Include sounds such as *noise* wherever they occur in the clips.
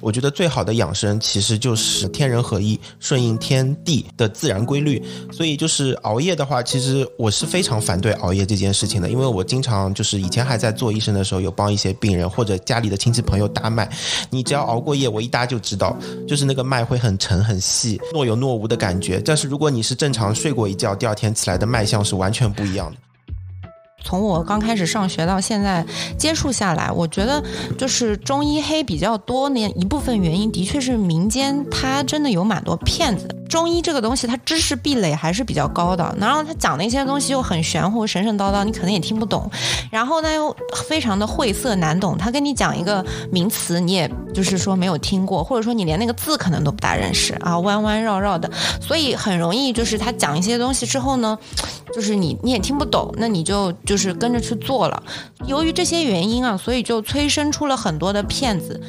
我觉得最好的养生其实就是天人合一，顺应天地的自然规律。所以就是熬夜的话，其实我是非常反对熬夜这件事情的，因为我经常就是以前还在做医生的时候，有帮一些病人或者家里的亲戚朋友搭脉。你只要熬过夜，我一搭就知道，就是那个脉会很沉很细，若有若无的感觉。但是如果你是正常睡过一觉，第二天起来的脉象是完全不一样的。从我刚开始上学到现在接触下来，我觉得就是中医黑比较多那。一部分原因的确是民间它真的有蛮多骗子。中医这个东西它知识壁垒还是比较高的，然后他讲的一些东西又很玄乎、神神叨叨，你可能也听不懂。然后呢又非常的晦涩难懂，他跟你讲一个名词，你也就是说没有听过，或者说你连那个字可能都不大认识啊，弯弯绕绕的，所以很容易就是他讲一些东西之后呢，就是你你也听不懂，那你就。就是跟着去做了，由于这些原因啊，所以就催生出了很多的骗子。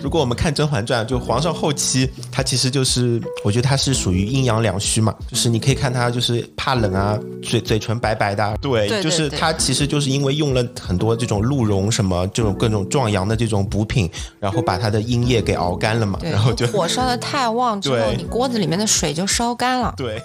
如果我们看《甄嬛传》，就皇上后期，他其实就是，我觉得他是属于阴阳两虚嘛，就是你可以看他就是怕冷啊，嘴嘴唇白白的，对，就是他其实就是因为用了很多这种鹿茸什么这种各种壮阳的这种补品，然后把他的阴液给熬干了嘛，然后就火烧的太旺 *laughs* 之后，你锅子里面的水就烧干了。对。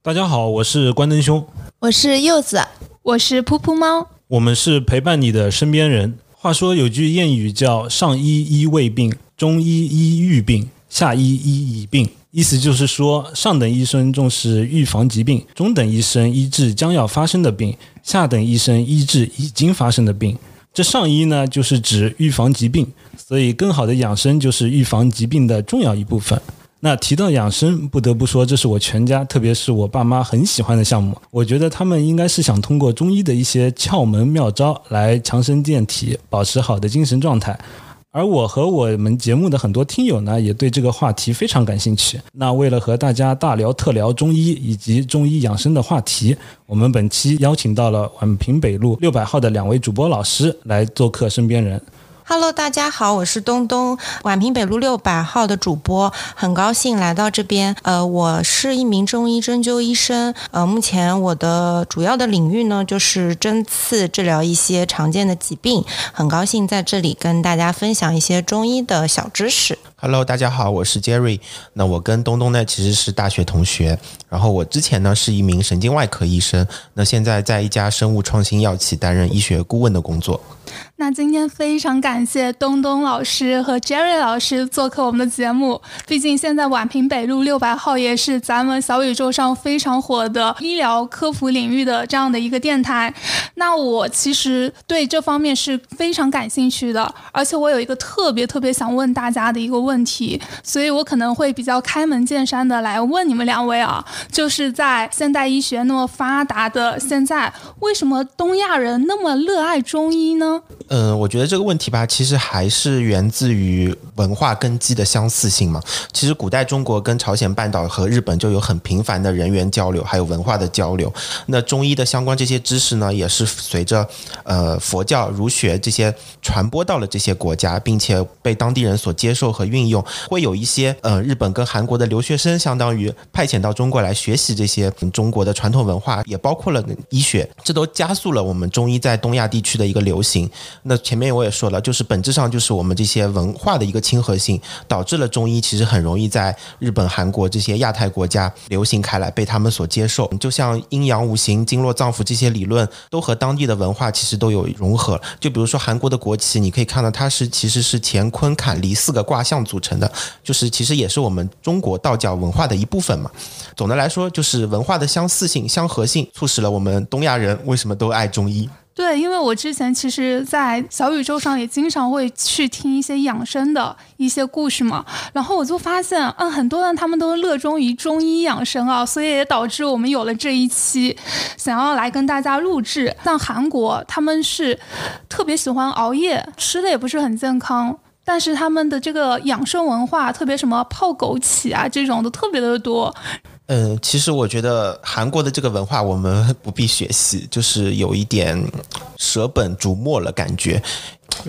大家好，我是关灯兄，我是柚子，我是噗噗猫，我们是陪伴你的身边人。话说有句谚语叫“上医医未病，中医医愈病，下医医已病”，意思就是说，上等医生重视预防疾病，中等医生医治将要发生的病，下等医生医治已经发生的病。这上医呢，就是指预防疾病，所以更好的养生就是预防疾病的重要一部分。那提到养生，不得不说，这是我全家，特别是我爸妈很喜欢的项目。我觉得他们应该是想通过中医的一些窍门妙招来强身健体，保持好的精神状态。而我和我们节目的很多听友呢，也对这个话题非常感兴趣。那为了和大家大聊特聊中医以及中医养生的话题，我们本期邀请到了宛平北路六百号的两位主播老师来做客，身边人。Hello，大家好，我是东东，宛平北路六百号的主播，很高兴来到这边。呃，我是一名中医针灸医生，呃，目前我的主要的领域呢就是针刺治疗一些常见的疾病，很高兴在这里跟大家分享一些中医的小知识。Hello，大家好，我是 Jerry。那我跟东东呢其实是大学同学，然后我之前呢是一名神经外科医生，那现在在一家生物创新药企担任医学顾问的工作。那今天非常感谢东东老师和 Jerry 老师做客我们的节目。毕竟现在宛平北路六百号也是咱们小宇宙上非常火的医疗科普领域的这样的一个电台。那我其实对这方面是非常感兴趣的，而且我有一个特别特别想问大家的一个问题，所以我可能会比较开门见山的来问你们两位啊，就是在现代医学那么发达的现在，为什么东亚人那么热爱中医呢？嗯，我觉得这个问题吧，其实还是源自于文化根基的相似性嘛。其实古代中国跟朝鲜半岛和日本就有很频繁的人员交流，还有文化的交流。那中医的相关这些知识呢，也是随着呃佛教儒学这些传播到了这些国家，并且被当地人所接受和运用。会有一些呃日本跟韩国的留学生，相当于派遣到中国来学习这些中国的传统文化，也包括了医学，这都加速了我们中医在东亚地区的一个流行。那前面我也说了，就是本质上就是我们这些文化的一个亲和性，导致了中医其实很容易在日本、韩国这些亚太国家流行开来，被他们所接受。就像阴阳五行、经络脏腑这些理论，都和当地的文化其实都有融合。就比如说韩国的国旗，你可以看到它是其实是乾坤坎离四个卦象组成的，就是其实也是我们中国道教文化的一部分嘛。总的来说，就是文化的相似性、相合性，促使了我们东亚人为什么都爱中医。对，因为我之前其实，在小宇宙上也经常会去听一些养生的一些故事嘛，然后我就发现，嗯，很多人他们都热衷于中医养生啊，所以也导致我们有了这一期，想要来跟大家录制。像韩国，他们是特别喜欢熬夜，吃的也不是很健康，但是他们的这个养生文化，特别什么泡枸杞啊这种的特别的多。嗯，其实我觉得韩国的这个文化我们不必学习，就是有一点舍本逐末了感觉。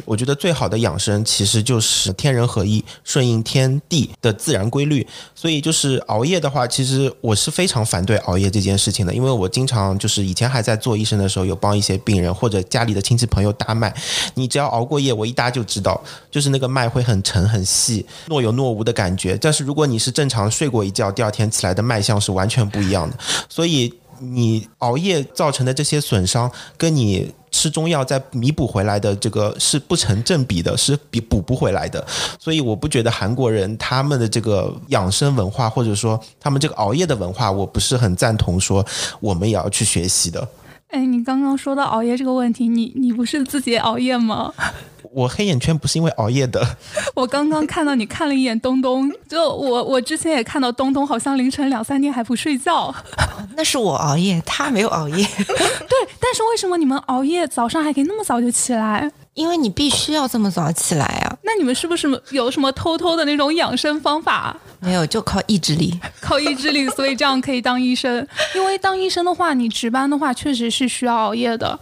我觉得最好的养生其实就是天人合一，顺应天地的自然规律。所以就是熬夜的话，其实我是非常反对熬夜这件事情的，因为我经常就是以前还在做医生的时候，有帮一些病人或者家里的亲戚朋友搭脉。你只要熬过夜，我一搭就知道，就是那个脉会很沉很细，若有若无的感觉。但是如果你是正常睡过一觉，第二天起来的脉象是完全不一样的。所以你熬夜造成的这些损伤，跟你吃中药再弥补回来的这个是不成正比的，是比补不回来的。所以我不觉得韩国人他们的这个养生文化，或者说他们这个熬夜的文化，我不是很赞同说我们也要去学习的。哎，你刚刚说到熬夜这个问题，你你不是自己熬夜吗？*laughs* 我黑眼圈不是因为熬夜的。*laughs* 我刚刚看到你看了一眼东东，就我我之前也看到东东好像凌晨两三点还不睡觉。*laughs* 那是我熬夜，他没有熬夜。对，但是为什么你们熬夜早上还可以那么早就起来？因为你必须要这么早起来啊。那你们是不是有什么偷偷的那种养生方法？*laughs* 没有，就靠意志力，*laughs* 靠意志力，所以这样可以当医生。因为当医生的话，你值班的话确实是需要熬夜的。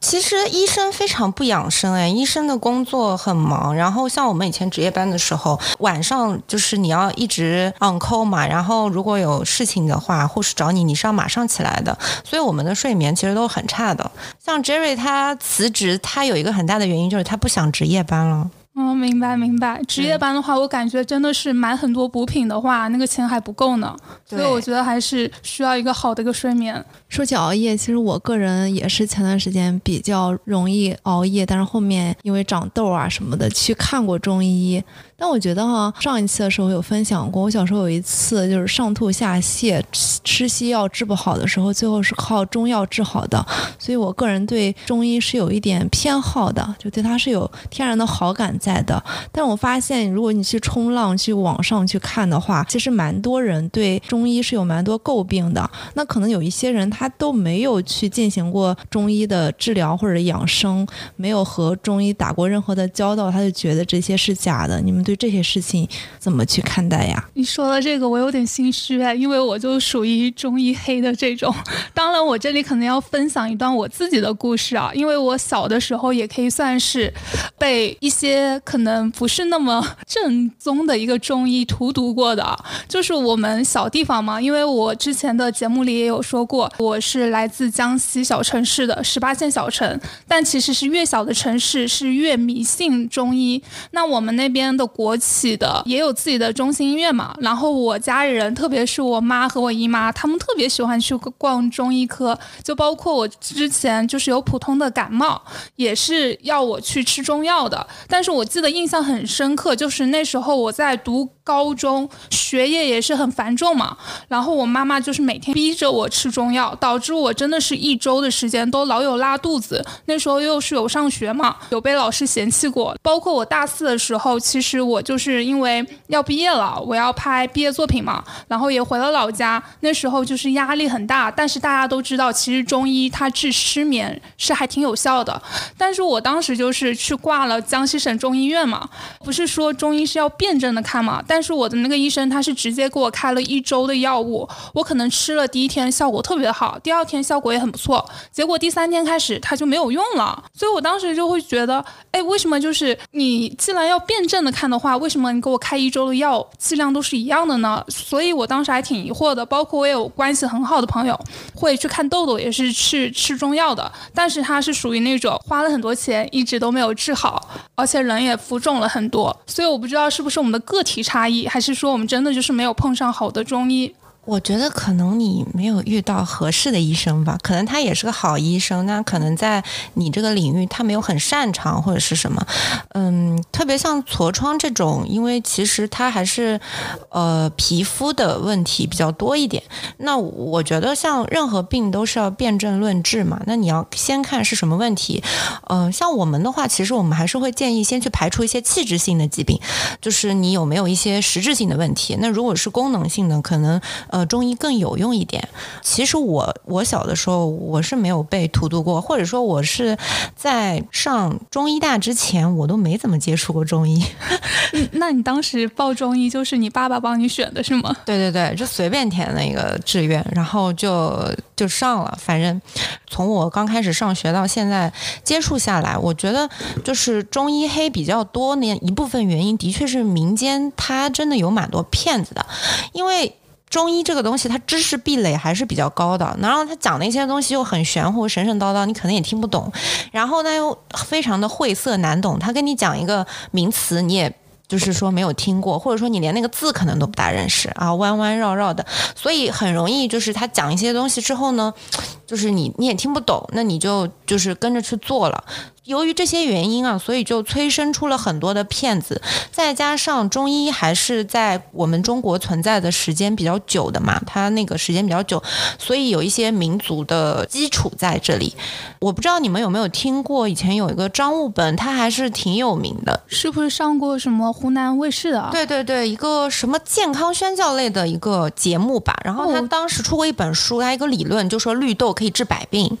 其实医生非常不养生哎，医生的工作很忙，然后像我们以前值夜班的时候，晚上就是你要一直 on call 嘛，然后如果有事情的话，护士找你，你是要马上起来的，所以我们的睡眠其实都很差的。像 Jerry 他辞职，他有一个很大的原因就是他不想值夜班了。哦，明白明白。值夜班的话，我感觉真的是买很多补品的话，那个钱还不够呢。所以我觉得还是需要一个好的一个睡眠。说起熬夜，其实我个人也是前段时间比较容易熬夜，但是后面因为长痘啊什么的，去看过中医。但我觉得哈，上一期的时候有分享过，我小时候有一次就是上吐下泻，吃西药治不好的时候，最后是靠中药治好的。所以我个人对中医是有一点偏好的，就对它是有天然的好感在的。但我发现，如果你去冲浪、去网上去看的话，其实蛮多人对中医是有蛮多诟病的。那可能有一些人他都没有去进行过中医的治疗或者养生，没有和中医打过任何的交道，他就觉得这些是假的。你们对？这些事情怎么去看待呀？你说的这个我有点心虚哎，因为我就属于中医黑的这种。当然，我这里可能要分享一段我自己的故事啊，因为我小的时候也可以算是被一些可能不是那么正宗的一个中医荼毒过的。就是我们小地方嘛，因为我之前的节目里也有说过，我是来自江西小城市的十八线小城，但其实是越小的城市是越迷信中医。那我们那边的。国企的也有自己的中心医院嘛，然后我家里人，特别是我妈和我姨妈，他们特别喜欢去逛中医科，就包括我之前就是有普通的感冒，也是要我去吃中药的。但是我记得印象很深刻，就是那时候我在读。高中学业也是很繁重嘛，然后我妈妈就是每天逼着我吃中药，导致我真的是一周的时间都老有拉肚子。那时候又是有上学嘛，有被老师嫌弃过。包括我大四的时候，其实我就是因为要毕业了，我要拍毕业作品嘛，然后也回了老家。那时候就是压力很大，但是大家都知道，其实中医它治失眠是还挺有效的。但是我当时就是去挂了江西省中医院嘛，不是说中医是要辩证的看嘛。但是我的那个医生，他是直接给我开了一周的药物，我可能吃了第一天效果特别好，第二天效果也很不错，结果第三天开始他就没有用了，所以我当时就会觉得，哎，为什么就是你既然要辩证的看的话，为什么你给我开一周的药剂量都是一样的呢？所以我当时还挺疑惑的。包括我有关系很好的朋友会去看痘痘，也是去吃中药的，但是他是属于那种花了很多钱一直都没有治好，而且人也浮肿了很多，所以我不知道是不是我们的个体差。还是说我们真的就是没有碰上好的中医？我觉得可能你没有遇到合适的医生吧，可能他也是个好医生，那可能在你这个领域他没有很擅长或者是什么，嗯，特别像痤疮这种，因为其实它还是呃皮肤的问题比较多一点。那我觉得像任何病都是要辨证论治嘛，那你要先看是什么问题。嗯，像我们的话，其实我们还是会建议先去排除一些器质性的疾病，就是你有没有一些实质性的问题。那如果是功能性的，可能。呃中医更有用一点。其实我我小的时候我是没有被荼毒过，或者说我是在上中医大之前我都没怎么接触过中医。*laughs* 嗯那你当时报中医就是你爸爸帮你选的是吗？对对对，就随便填了一个志愿，然后就就上了。反正从我刚开始上学到现在接触下来，我觉得就是中医黑比较多那，一部分原因的确是民间它真的有蛮多骗子的，因为。中医这个东西，它知识壁垒还是比较高的，然后他讲的一些东西又很玄乎、神神叨叨，你可能也听不懂。然后呢，又非常的晦涩难懂。他跟你讲一个名词，你也就是说没有听过，或者说你连那个字可能都不大认识啊，弯弯绕绕的，所以很容易就是他讲一些东西之后呢，*tsk* 就是你你也听不懂，那你就就是跟着去做了。由于这些原因啊，所以就催生出了很多的骗子，再加上中医还是在我们中国存在的时间比较久的嘛，它那个时间比较久，所以有一些民族的基础在这里。我不知道你们有没有听过，以前有一个张悟本，他还是挺有名的，是不是上过什么湖南卫视的？对对对，一个什么健康宣教类的一个节目吧。然后他哦当时出过一本书，他一个理论就说绿豆可以治百病，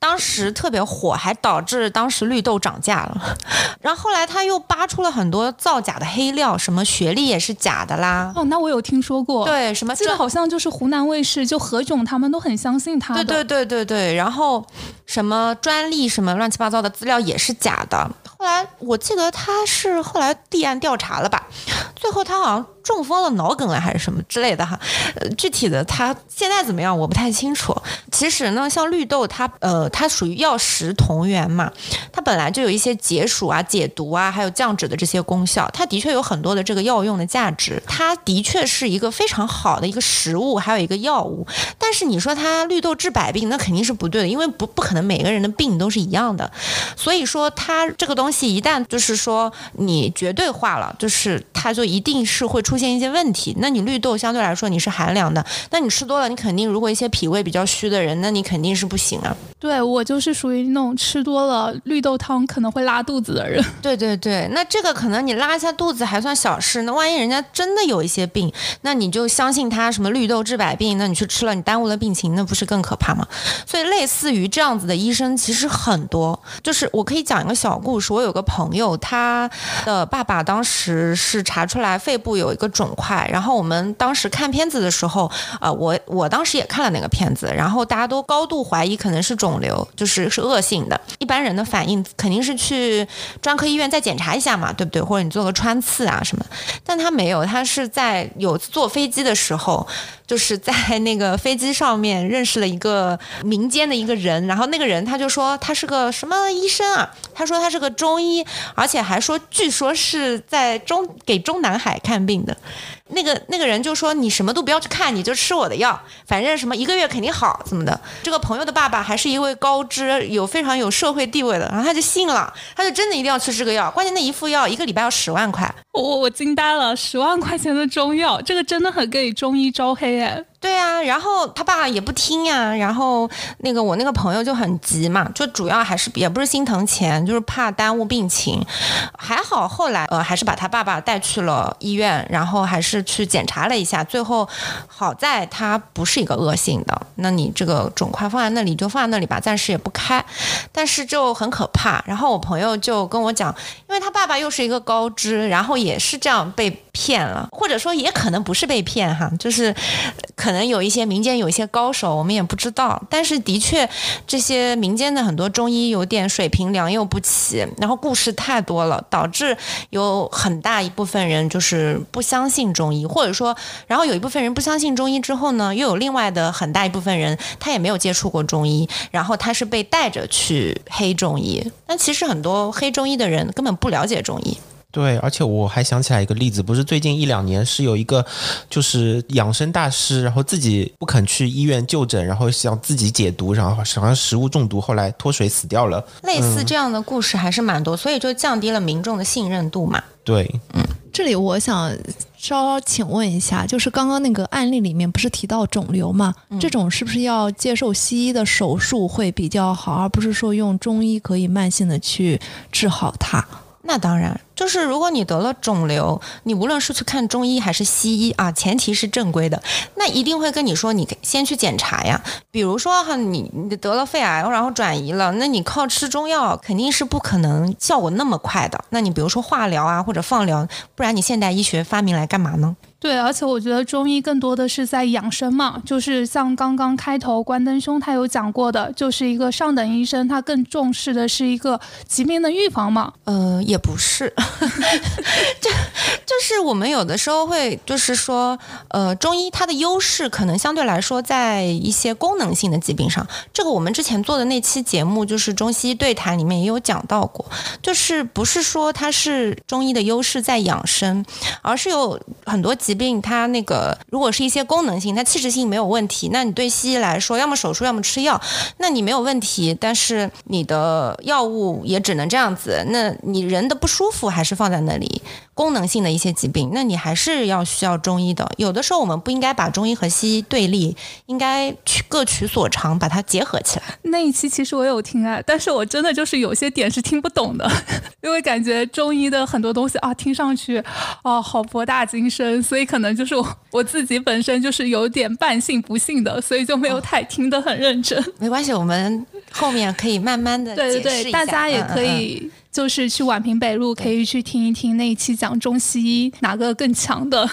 当时特别火，还导致当时绿豆涨价了。*laughs* 然后后来他又扒出了很多造假的黑料，什么学历也是假的啦，哦，那我有听说过。，对，什么记得专好像就是湖南卫视，就何炅他们都很相信他。对对对对对，然后什么专利什么乱七八糟的资料也是假的。后来我记得他是后来立案调查了吧，最后他好像中风了脑梗了还是什么之类的哈，呃，具体的他现在怎么样我不太清楚。其实呢，像绿豆它呃它属于药食同源嘛，它本来就有一些解暑啊、解毒啊，还有降脂的这些功效，它的确有很多的这个药用的价值，它的确是一个非常好的一个食物，还有一个药物。但是你说它绿豆治百病，那肯定是不对的，因为不不可能每个人的病都是一样的。所以说，它这个东西一旦就是说你绝对化了，就是它就一定是会出现一些问题。那你绿豆相对来说你是寒凉的，那你吃多了，你肯定如果一些脾胃比较虚的人，那你肯定是不行啊。对我就是属于那种吃多了绿豆汤可能会拉肚子的人。*laughs* 对对对，那这个可能你拉一下肚子还算小事，那万一人家真的有一些病，那你就相信他什么绿豆治百病，那你去吃了，你耽误了病情，那不是更可怕吗？所以类似于这样子的医生其实很多。就是我可以讲一个小故事，我有个朋友，他的爸爸当时是查出来肺部有一个肿块，然后我们当时看片子的时候，呃，我我当时也看了那个片子，然后大家都高度怀疑可能是肿瘤，就是是恶性的。一般人的反反应肯定是去专科医院再检查一下嘛，对不对？或者你做个穿刺啊什么，但他没有，他是在有坐飞机的时候，就是在 *laughs* 那个飞机上面认识了一个民间的一个人，然后那个人他就说他是个什么医生啊，他说他是个中医，而且还说据说是在中给中南海看病的。那个那个人就说你什么都不要去看，你就吃我的药，反正什么一个月肯定好，怎么的？这个朋友的爸爸还是一位高知、有非常有社会地位的，然后他就信了，他就真的一定要吃这个药。关键那一副药一个礼拜要十万块，我我惊呆了，十万块钱的中药，这个真的很给中医招黑哎。对啊，然后他爸也不听呀，然后那个我那个朋友就很急嘛，就主要还是也不是心疼钱，就是怕耽误病情。还好后来呃还是把他爸爸带去了医院，然后还是去检查了一下，最后好在他不是一个恶性的，那你这个肿块放在那里就放在那里吧，暂时也不开，但是就很可怕。然后我朋友就跟我讲，因为他爸爸又是一个高知，然后也是这样被骗了，或者说也可能不是被骗哈，就是可能有一些民间有一些高手，我们也不知道。但是的确，这些民间的很多中医有点水平良莠不齐，然后故事太多了，导致有很大一部分人就是不相信中医，或者说，然后有一部分人不相信中医之后呢，又有另外的很大一部分人他也没有接触过中医，然后他是被带着去黑中医。但其实很多黑中医的人根本不了解中医。对，而且我还想起来一个例子，不是最近一两年是有一个就是养生大师，然后自己不肯去医院就诊，然后想自己解毒，然后好像食物中毒，后来脱水死掉了。类似这样的故事还是蛮多，所以就降低了民众的信任度嘛。对，嗯这里我想稍请问一下，就是刚刚那个案例里面不是提到肿瘤吗？这种是不是要接受西医的手术会比较好，而不是说用中医可以慢性的去治好它？那当然，就是如果你得了肿瘤，你无论是去看中医还是西医啊，前提是正规的，那一定会跟你说，你先去检查呀。比如说哈，你你得了肺癌，然后转移了，那你靠吃中药肯定是不可能效果那么快的。那你比如说化疗啊或者放疗，不然你现代医学发明来干嘛呢？对，而且我觉得中医更多的是在养生嘛，就是像刚刚开头关灯兄他有讲过的，就是一个上等医生，他更重视的是一个疾病的预防嘛。呃，也不是，*laughs* 就就是我们有的时候会就是说，呃，中医它的优势可能相对来说在一些功能性的疾病上，这个我们之前做的那期节目就是中西医对谈里面也有讲到过，就是不是说它是中医的优势在养生，而是有很多。疾病它那个如果是一些功能性，它器质性没有问题，那你对西医来说，要么手术，要么吃药，那你没有问题，但是你的药物也只能这样子，那你人的不舒服还是放在那里。功能性的一些疾病，那你还是要需要中医的。有的时候我们不应该把中医和西医对立，应该取各取所长，把它结合起来。那一期其实我有听啊，但是我真的就是有些点是听不懂的，*laughs* *laughs* 因为感觉中医的很多东西啊，听上去啊好博大精深，所以可能就是我 *laughs* 我自己本身就是有点半信不信的，所以就没有太听得很认真。没关系，我们后面可以慢慢的对对对，大家也可以。就是去宛平北路，可以去听一听那一期讲中西医哪个更强的。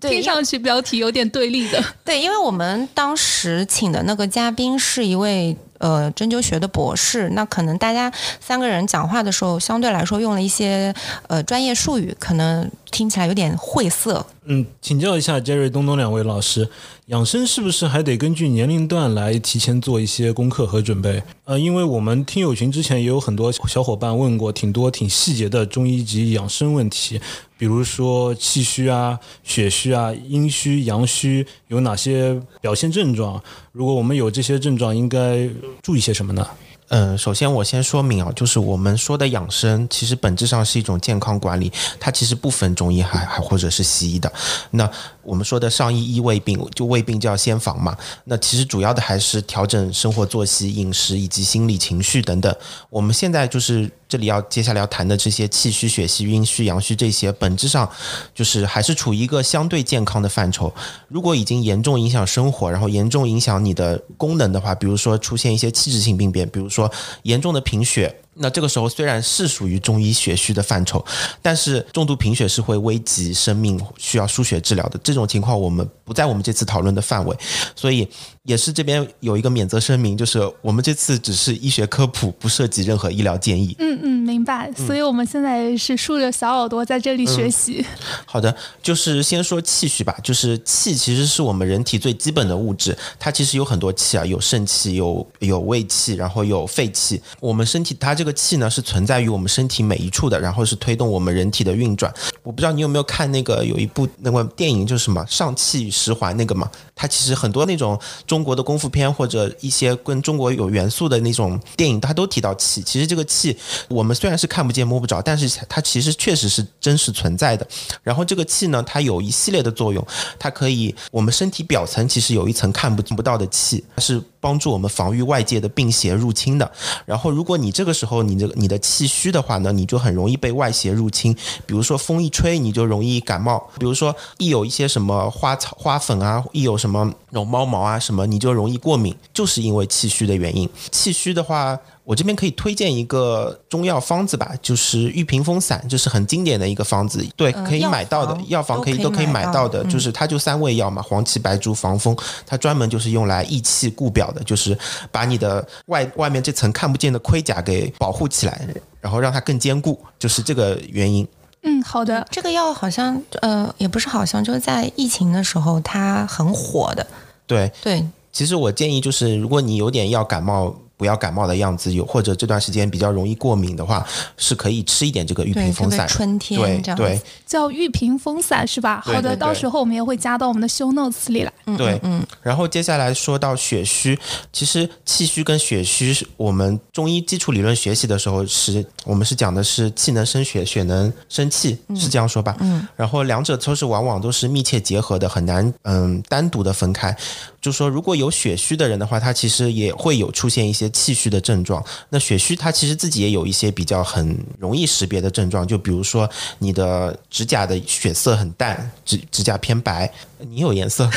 听上去标题有点对立的。对，因为我们当时请的那个嘉宾是一位呃针灸学的博士，那可能大家三个人讲话的时候，相对来说用了一些呃专业术语，可能听起来有点晦涩。嗯，请教一下杰瑞、东东两位老师，养生是不是还得根据年龄段来提前做一些功课和准备？呃，因为我们听友群之前也有很多小伙伴问过挺多挺细节的中医及养生问题。比如说气虚啊、血虚啊、阴虚、阳虚有哪些表现症状？如果我们有这些症状，应该注意些什么呢？嗯，首先我先说明啊，就是我们说的养生，其实本质上是一种健康管理，它其实不分中医还还或者是西医的。那我们说的上医医胃病，就胃病就要先防嘛。那其实主要的还是调整生活作息、饮食以及心理情绪等等。我们现在就是这里要接下来要谈的这些气虚、血虚、阴虚、阳虚这些，本质上就是还是处于一个相对健康的范畴。如果已经严重影响生活，然后严重影响你的功能的话，比如说出现一些器质性病变，比如说严重的贫血。那这个时候虽然是属于中医血虚的范畴，但是重度贫血是会危及生命，需要输血治疗的。这种情况我们不在我们这次讨论的范围，所以也是这边有一个免责声明，就是我们这次只是医学科普，不涉及任何医疗建议。嗯嗯，明白。所以我们现在是竖着小耳朵在这里学习。好的，就是先说气虚吧，就是气其实是我们人体最基本的物质，它其实有很多气啊，有肾气，有有胃气，然后有肺气。我们身体它这个气呢是存在于我们身体每一处的，然后是推动我们人体的运转。我不知道你有没有看那个有一部那个电影，就是什么上气十环那个嘛？它其实很多那种中国的功夫片或者一些跟中国有元素的那种电影，它都提到气。其实这个气我们虽然是看不见摸不着，但是它其实确实是真实存在的。然后这个气呢，它有一系列的作用，它可以我们身体表层其实有一层看不不到的气，它是帮助我们防御外界的病邪入侵的。然后如果你这个时候后你这个你的气虚的话呢，你就很容易被外邪入侵。比如说风一吹，你就容易感冒；比如说一有一些什么花草花粉啊，一有什么那种猫毛啊什么，你就容易过敏，就是因为气虚的原因。气虚的话。我这边可以推荐一个中药方子吧，就是玉屏风散，就是很经典的一个方子，对，可以买到的，药房可以都可以买到的，就是它就三味药嘛，黄芪、白术、防风，它专门就是用来益气固表的，就是把你的外外面这层看不见的盔甲给保护起来，然后让它更坚固，就是这个原因。嗯，好的，这个药好像呃也不是好像就是在疫情的时候它很火的，对对，其实我建议就是，如果你有点要感冒。不要感冒的样子，有或者这段时间比较容易过敏的话，是可以吃一点这个玉屏风散。春天对对，叫玉屏风散是吧？好的，到时候我们也会加到我们的 show notes 里来。对，嗯。然后接下来说到血虚，其实气虚跟血虚，我们中医基础理论学习的时候，是我们是讲的是气能生血，血能生气，是这样说吧？嗯。然后两者都是往往都是密切结合的，很难嗯单独的分开。就是说，如果有血虚的人的话，他其实也会有出现一些气虚的症状。那血虚他其实自己也有一些比较很容易识别的症状，就比如说你的指甲的血色很淡，指指甲偏白，你有颜色，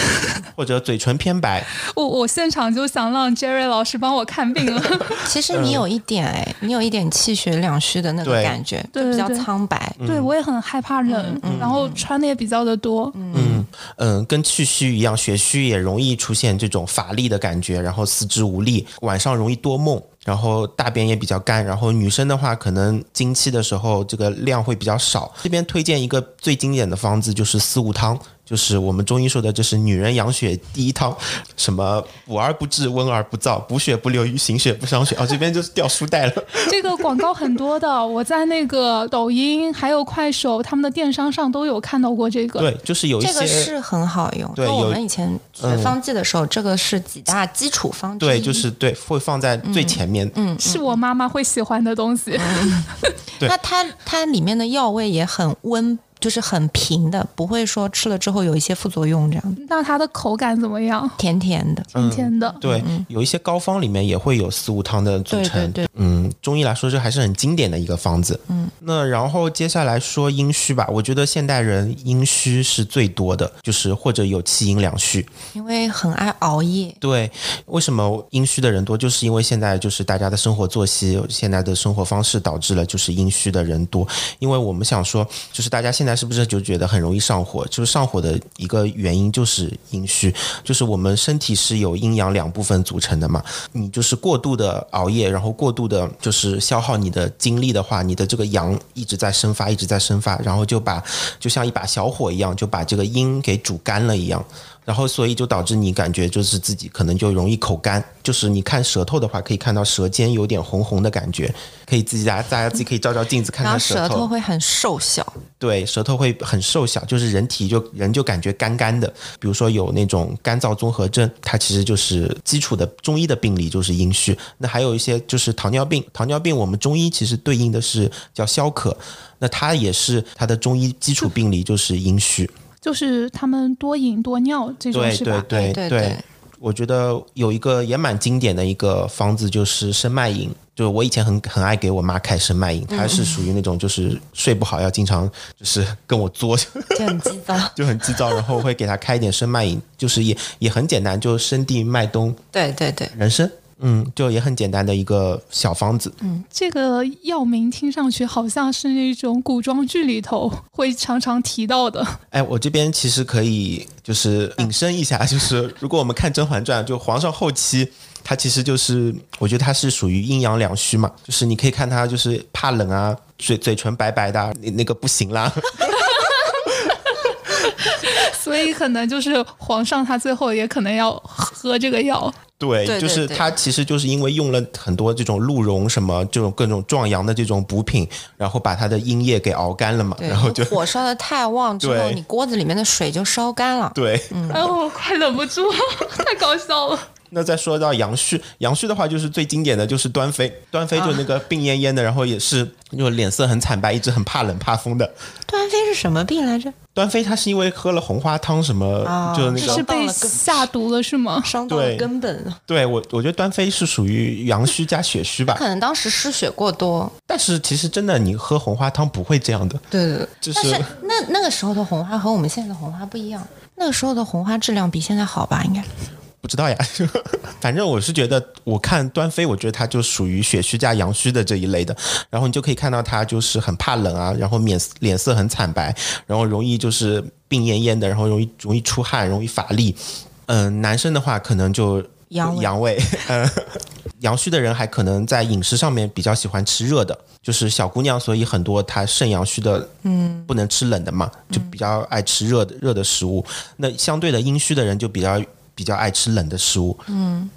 或者嘴唇偏白。*laughs* 我我现场就想让 Jerry 老师帮我看病了。*laughs* 其实你有一点哎，你有一点气血两虚的那个感觉，比较苍白。对我也很害怕冷，然后穿的也比较的多。嗯嗯，跟气虚一样，血虚也容易出现这种乏力的感觉，然后四肢无力，晚上容易多梦，然后大便也比较干。然后女生的话，可能经期的时候这个量会比较少。这边推荐一个最经典的方子，就是四物汤。就是我们中医说的，就是女人养血第一汤，什么补而不滞，温而不燥，补血不流瘀，行血不伤血。哦，这边就是掉书袋了。*laughs* 这个广告很多的，我在那个抖音还有快手他们的电商上都有看到过这个。对，就是有一这个些是很好用，对我们以前学方剂的时候，这个是几大基础方剂对，就是对，会放在最前面。嗯，是我妈妈会喜欢的东西。*laughs* *laughs* 对那它它里面的药味也很温，就是很平的，不会说吃了之后有一些副作用这样，那它的口感怎么样？甜甜的。甜甜的。对，有一些膏方里面也会有四物汤的组对成。对对，嗯，中医来说，这还是很经典的一个方子。嗯，那然后接下来说阴虚吧，我觉得现代人阴虚是最多的，就是或者有气阴两虚。因为很爱熬夜，对，为什么阴虚的人多？就是因为现在就是大家的生活作息、现在的生活方式导致了就是阴虚的人多。因为我们想说，就是大家现在是不是就觉得很容易上火？就是上火的一个原因就是阴虚，就是我们身体是有阴阳两部分组成的嘛。你就是过度的熬夜，然后过度的就是消耗你的精力的话，你的这个阳一直在生发，一直在生发，然后就把就像一把小火一样，就把这个阴给煮干了一样。然后所以就导致你感觉就是自己可能就容易口干，就是你看舌头的话，可以看到舌尖有点红红的感觉，可以自己大家大家自己可以照照镜子看然后看舌头会很瘦小，对，舌头会很瘦小，就是人体就人就感觉干干的。比如说有那种干燥综合症，它其实就是基础的中医的病理就是阴虚。那还有一些就是糖尿病，糖尿病我们中医其实对应的是叫消渴，那它也是它的中医基础病理就是阴虚。就是他们多饮多尿这种对是吧？对对对我觉得有一个也蛮经典的一个方子，就是生脉饮。就是我以前很很爱给我妈开生脉饮，她是属于那种就是睡不好要经常 *laughs* 就是跟我作，就很急躁。*laughs* 就很急躁，然后会给她开一点生脉饮，就是也也很简单，就生地、麦冬、对对对，人参，嗯，就也很简单的一个小方子。嗯这个药名听上去好像是那种古装剧里头会常常提到的。哎，我这边其实可以就是引申一下，就是如果我们看《甄嬛传》，就皇上后期，他其实就是我觉得他是属于阴阳两虚嘛，*laughs* 就是你可以看他就是怕冷啊，嘴嘴唇白白的啊，那那个不行啦。*laughs* 所以可能就是皇上他最后也可能要喝这个药。对，就是他其实就是因为用了很多这种鹿茸什么这种各种壮阳的这种补品，然后把他的阴液给熬干了嘛，然后就火烧的太旺之后，对你锅子里面的水就烧干了。对。*laughs* 哎呦，我快忍不住了，*laughs* 太搞笑了。那再说到阳虚，阳虚的话就是最经典的就是端妃，端妃就那个病恹恹的，然后也是就脸色很惨白，一直很怕冷怕风的。端妃是什么病来着？端妃她是因为喝了红花汤什么，啊是就那个是。被下毒了是吗？伤到了根本了。对我，我觉得端妃是属于阳虚加血虚吧。可能当时失血过多。但是其实真的，你喝红花汤不会这样的，对对对。就是但是那那个时候的红花和我们现在的红花不一样，那个时候的红花质量比现在好吧？应该。不知道呀。*laughs* 反正我是觉得，我看端妃，我觉得她就属于血虚加阳虚的这一类的。然后你就可以看到她就是很怕冷啊，然后面脸色很惨白，然后容易就是病恹恹的，然后容易容易出汗，容易乏力。嗯、男生的话可能就阳痿阳痿，嗯。*laughs* 阳虚的人还可能在饮食上面比较喜欢吃热的，就是小姑娘，所以很多她肾阳虚的，嗯，不能吃冷的嘛，就比较爱吃热的热的食物。那相对的阴虚的人就比较比较爱吃冷的食物。嗯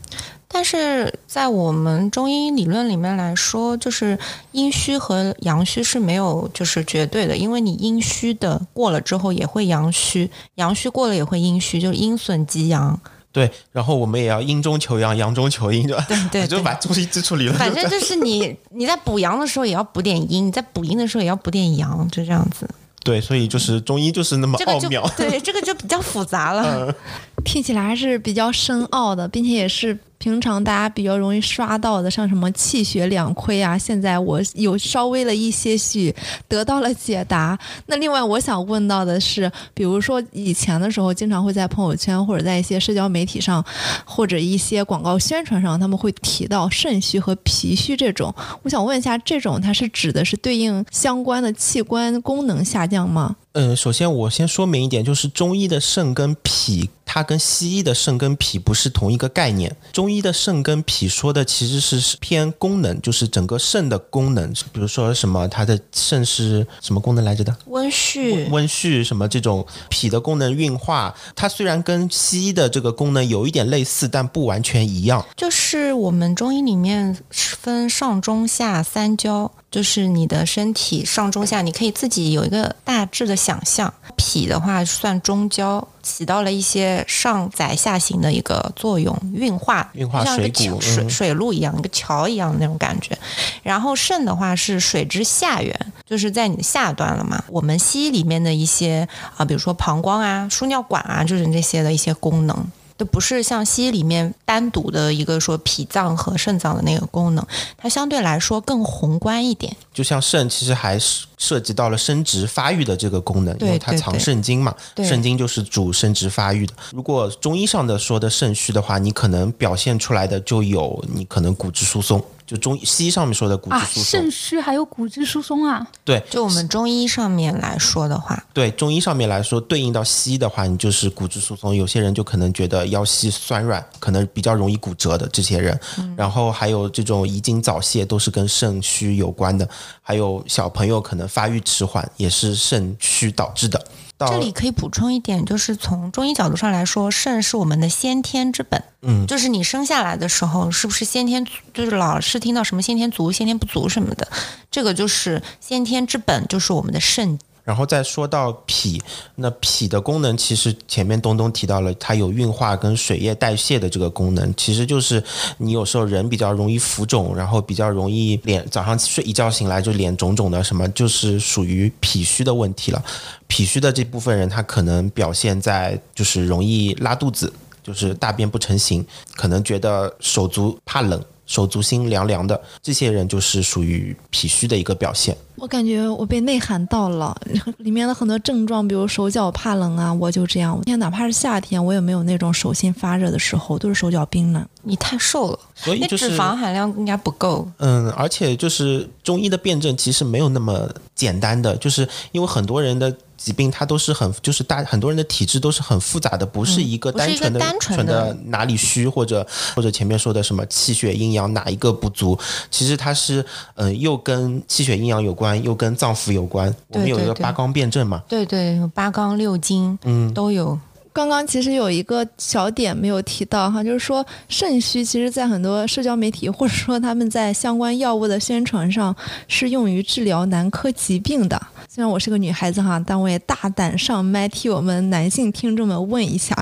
但是在我们中医理论里面来说，就是阴虚和阳虚是没有就是绝对的，因为你阴虚的过了之后也会阳虚，阳虚过了也会阴虚，就是阴损及阳。对，然后我们也要阴中求阳，阳中求阴，*laughs* 对吧？对对就把中医基础理论，反正就是你 *laughs* 你在补阳的时候也要补点阴，你在补阴的时候也要补点阳，就这样子。对，所以就是中医就是那么这个就奥妙。对，这个就比较复杂了。*laughs* 听起来还是比较深奥的，并且也是。平常大家比较容易刷到的，像什么气血两亏啊，现在我有稍微了一些许得到了解答。那另外我想问到的是，比如说以前的时候，经常会在朋友圈或者在一些社交媒体上，或者一些广告宣传上，他们会提到肾虚和脾虚这种。我想问一下，这种它是指的是对应相关的器官功能下降吗？嗯，首先我先说明一点，就是中医的肾跟脾，它跟西医的肾跟脾不是同一个概念。中医的肾跟脾说的其实是偏功能，就是整个肾的功能，比如说什么它的肾是什么功能来着的？温煦、温煦什么这种脾的功能运化，它虽然跟西医的这个功能有一点类似，但不完全一样。就是我们中医里面分上中下三焦。就是你的身体上中下，你可以自己有一个大致的想象。脾的话算中焦，起到了一些上载下行的一个作用，运化，运化像一水谷，个水嗯水路一样，一个桥一样的那种感觉。然后肾的话是水之下缘，就是在你的下端了嘛。我们西医里面的一些啊，比如说膀胱啊、输尿管啊，就是这些的一些功能。都不是像西医里面单独的一个说脾脏和肾脏的那个功能，它相对来说更宏观一点。就像肾，其实还是涉及到了生殖发育的这个功能，因为它藏肾精嘛，肾精就是主生殖发育的。如果中医上的说的肾虚的话，你可能表现出来的就有你可能骨质疏松，就中西医上面说的骨质啊，疏松肾，虚还有骨质疏松啊，对就我们中医上面来说的话，对，中医上面来说，对应到西医的话，你就是骨质疏松。有些人就可能觉得腰膝酸软，可能比较容易骨折的这些人。然后还有这种遗精早泄，都是跟肾虚有关的。还有小朋友可能发育迟缓，也是肾虚导致的。到这里可以补充一点，就是从中医角度上来说，肾是我们的先天之本。嗯就是你生下来的时候，是不是先天，就是老是听到什么先天足、先天不足什么的，这个就是先天之本，就是我们的肾。然后再说到脾，那脾的功能其实前面东东提到了，它有运化跟水液代谢的这个功能，其实就是你有时候人比较容易浮肿，然后比较容易脸早上睡一觉醒来就脸肿肿的，什么就是属于脾虚的问题了。脾虚的这部分人，他可能表现在就是容易拉肚子，就是大便不成形，可能觉得手足怕冷。手足心凉凉的，这些人就是属于脾虚的一个表现。我感觉我被内涵到了，里面的很多症状，比如手脚怕冷啊，我就这样。哪怕是夏天，我也没有那种手心发热的时候，都是手脚冰冷。你太瘦了，所以就是脂肪含量应该不够。嗯，而且就是中医的辩证其实没有那么简单的，就是因为很多人的疾病它都是很，就是大很多人的体质都是很复杂的，不是一个单纯的、单纯的的哪里虚或者或者前面说的什么气血阴阳哪一个不足，其实它是嗯、又跟气血阴阳有关，又跟脏腑有关。我们有一个八纲辩证嘛，对对，有八纲六经，嗯，都有。刚刚其实有一个小点没有提到哈，就是说肾虚，其实在很多社交媒体或者说他们在相关药物的宣传上是用于治疗男科疾病的。虽然我是个女孩子哈，但我也大胆上麦替我们男性听众们问一下，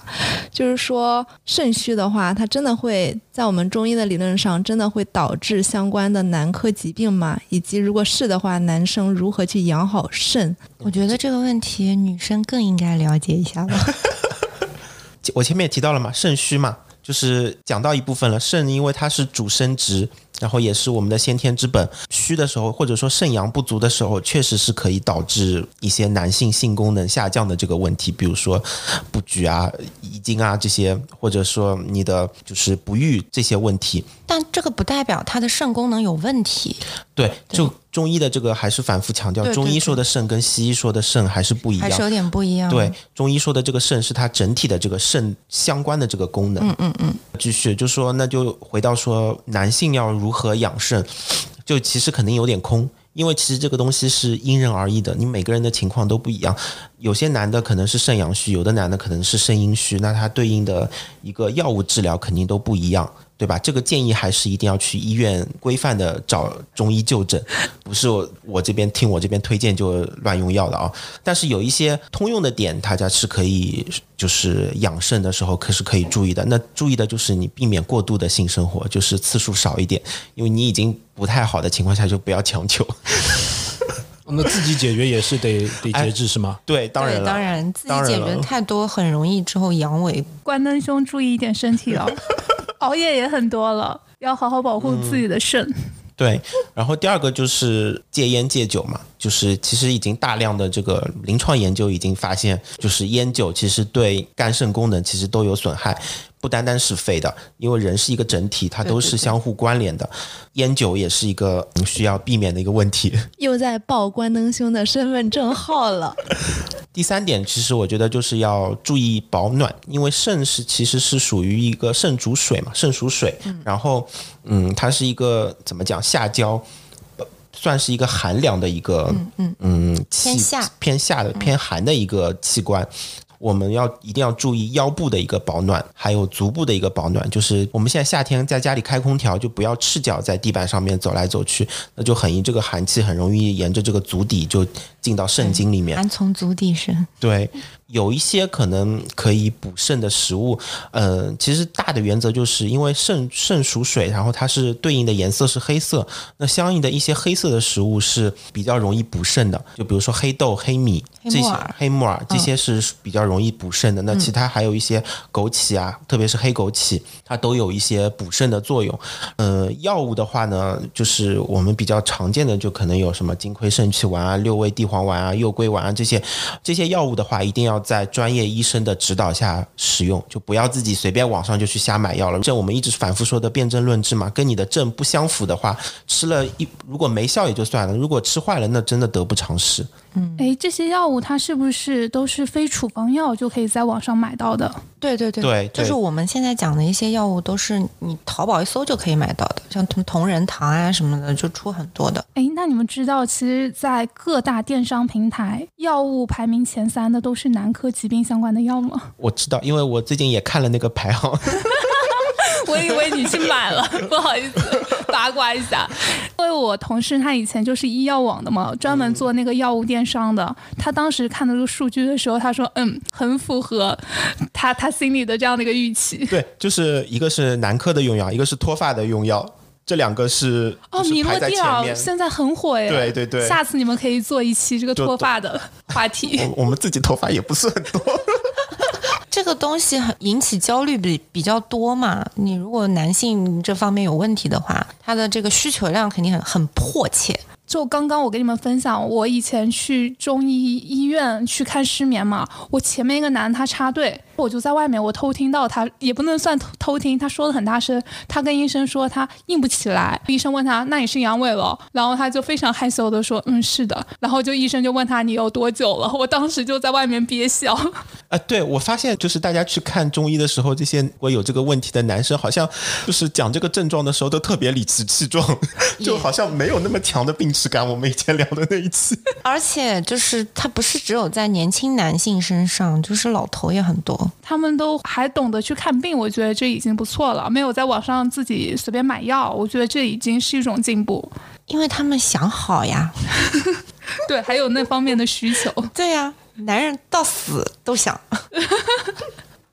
就是说肾虚的话，它真的会在我们中医的理论上真的会导致相关的男科疾病吗？以及如果是的话，男生如何去养好肾？我觉得这个问题女生更应该了解一下吧。*laughs* 我前面也提到了嘛，肾虚嘛，就是讲到一部分了。肾因为它是主生殖，然后也是我们的先天之本。虚的时候，或者说肾阳不足的时候，确实是可以导致一些男性性功能下降的这个问题，比如说不举啊、遗精啊这些，或者说你的就是不育这些问题。但这个不代表他的肾功能有问题。对，就中医的这个还是反复强调，对对中医说的肾跟西医说的肾还是不一样。还是有点不一样。对，中医说的这个肾是它整体的这个肾相关的这个功能。嗯嗯嗯，继续就说，那就回到说男性要如何养肾，就其实肯定有点空。因为其实这个东西是因人而异的，你每个人的情况都不一样。有些男的可能是肾阳虚，有的男的可能是肾阴虚，那他对应的一个药物治疗肯定都不一样，对吧？这个建议还是一定要去医院规范的找中医就诊，*laughs* 不是我我这边听我这边推荐就乱用药的啊。但是有一些通用的点，大家是可以就是养肾的时候可是可以注意的。那注意的就是你避免过度的性生活，就是次数少一点，因为你已经不太好的情况下就不要强求。*laughs* 那自己解决也是得得哎节制是吗？对，当然了，当然自己解决太多，很容易之后阳痿。关灯兄注意一点身体哦，*laughs* 熬夜也很多了，要好好保护自己的肾。对，然后第二个就是戒烟戒酒嘛，就是其实已经大量的这个临床研究已经发现，就是烟酒其实对肝肾功能其实都有损害，不单单是肺的，因为人是一个整体，它都是相互关联的。烟酒也是一个嗯需要避免的一个问题。*laughs* 又在报关灯兄的身份证号了。*laughs* 第三点，其实我觉得就是要注意保暖，因为肾是其实是属于一个肾主水嘛，肾属水，然后嗯，它是一个怎么讲下焦。呃算是一个寒凉的一个嗯嗯气偏下偏下的偏寒的一个器官，我们要一定要注意腰部的一个保暖，还有足部的一个保暖。就是我们现在夏天在家里开空调，就不要赤脚在地板上面走来走去，那就很这个寒气很容易沿着这个足底就进到肾经里面。寒从足底生，对，有一些可能可以补肾的食物，呃，其实大的原则就是因为肾肾属水，然后它是对应的颜色是黑色，那相应的一些黑色的食物是比较容易补肾的，就比如说黑豆、黑米这些黑木耳黑木耳这些是比较容易补肾的。那其他还有一些枸杞啊，特别是黑枸杞，它都有一些补肾的作用。呃，药物的话呢，就是我们比较常见的，就可能有什么金匮肾气丸啊、六味地黄丸啊、右归丸啊这些。这些药物的话，一定要在专业医生的指导下使用，就不要自己随便网上就去瞎买药了。这我们一直反复说的辨证论治嘛，跟你的症不相符的话，吃了一如果没效也就算了，如果吃坏了，那真的得不偿失。哎，这些药物它是不是都是非处方药就可以在网上买到的？对对对对对就是我们现在讲的一些药物，都是你淘宝一搜就可以买到的，像同同仁堂啊什么的，就出很多的。哎，那你们知道，其实，在各大电商平台，药物排名前三的都是男科疾病相关的药吗？我知道，因为我最近也看了那个排行。*laughs* 我以为你去买了，不好意思，八卦一下。*laughs* 因为我同事他以前就是医药网的嘛，专门做那个药物电商的。他当时看到这个数据的时候，他说：“嗯，很符合 *laughs* 他他心里的这样的一个预期。对，就是一个是男科的用药，一个是脱发的用药，这两个是”哦，米诺地尔。现在很火耶！对对对下次你们可以做一期这个脱发的话题。*laughs* 我我们自己头发也不是很多，这个东西很引起焦虑比比较多嘛。你如果男性这方面有问题的话，他的这个需求量肯定很很迫切。就刚刚我跟你们分享，我以前去中医医院去看失眠嘛，我前面一个男的他插队，我就在外面，我偷听到他也不能算偷偷听，他说的很大声，他跟医生说他硬不起来，医生问他那你是阳痿了，然后他就非常害羞的说嗯是的，然后就医生就问他你有多久了，我当时就在外面憋笑，*laughs* 啊，对我发现就是大家去看中医的时候，这些我有这个问题的男生，好像就是讲这个症状的时候都特别理直气壮，*laughs* 就好像没有那么强的病耻感。我们以前聊的那一期，*laughs* 而且就是他不是只有在年轻男性身上，就是老头也很多。他们都还懂得去看病，我觉得这已经不错了，没有在网上自己随便买药，我觉得这已经是一种进步。因为他们想好呀，*laughs* 对，还有那方面的需求。对呀、男人到死都想。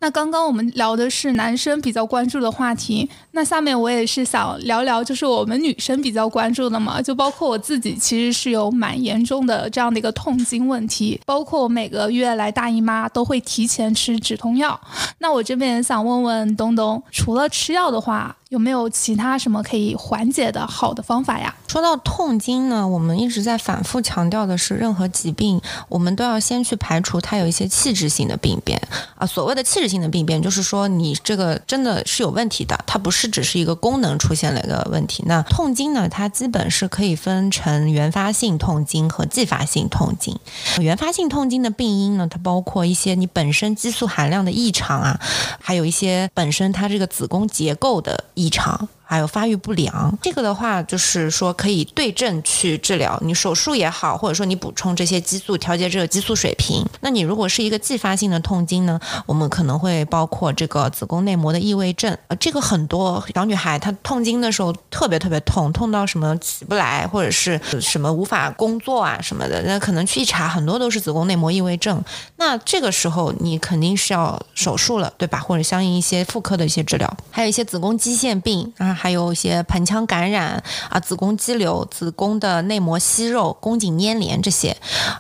那刚刚我们聊的是男生比较关注的话题，那下面我也是想聊聊，就是我们女生比较关注的嘛，就包括我自己，其实是有蛮严重的这样的一个痛经问题，包括我每个月来大姨妈都会提前吃止痛药。那我这边也想问问东东，除了吃药的话，有没有其他什么可以缓解的好的方法呀？说到痛经呢，我们一直在反复强调的是，任何疾病我们都要先去排除它有一些器质性的病变啊。所谓的器质性的病变，就是说你这个真的是有问题的，它不是只是一个功能出现了一个问题。那痛经呢，它基本是可以分成原发性痛经和继发性痛经。原发性痛经的病因呢，它包括一些你本身激素含量的异常啊，还有一些本身它这个子宫结构的异常。还有发育不良，这个的话就是说可以对症去治疗，你手术也好，或者说你补充这些激素，调节这个激素水平。那你如果是一个继发性的痛经呢，我们可能会包括这个子宫内膜的异位症，呃，这个很多小女孩她痛经的时候特别特别痛，痛到什么起不来，或者是什么无法工作啊什么的，那可能去一查，很多都是子宫内膜异位症。那这个时候你肯定是要手术了，对吧？或者相应一些妇科的一些治疗，还有一些子宫肌腺病啊。还有一些盆腔感染啊、子宫肌瘤、子宫的内膜息肉、宫颈粘连这些。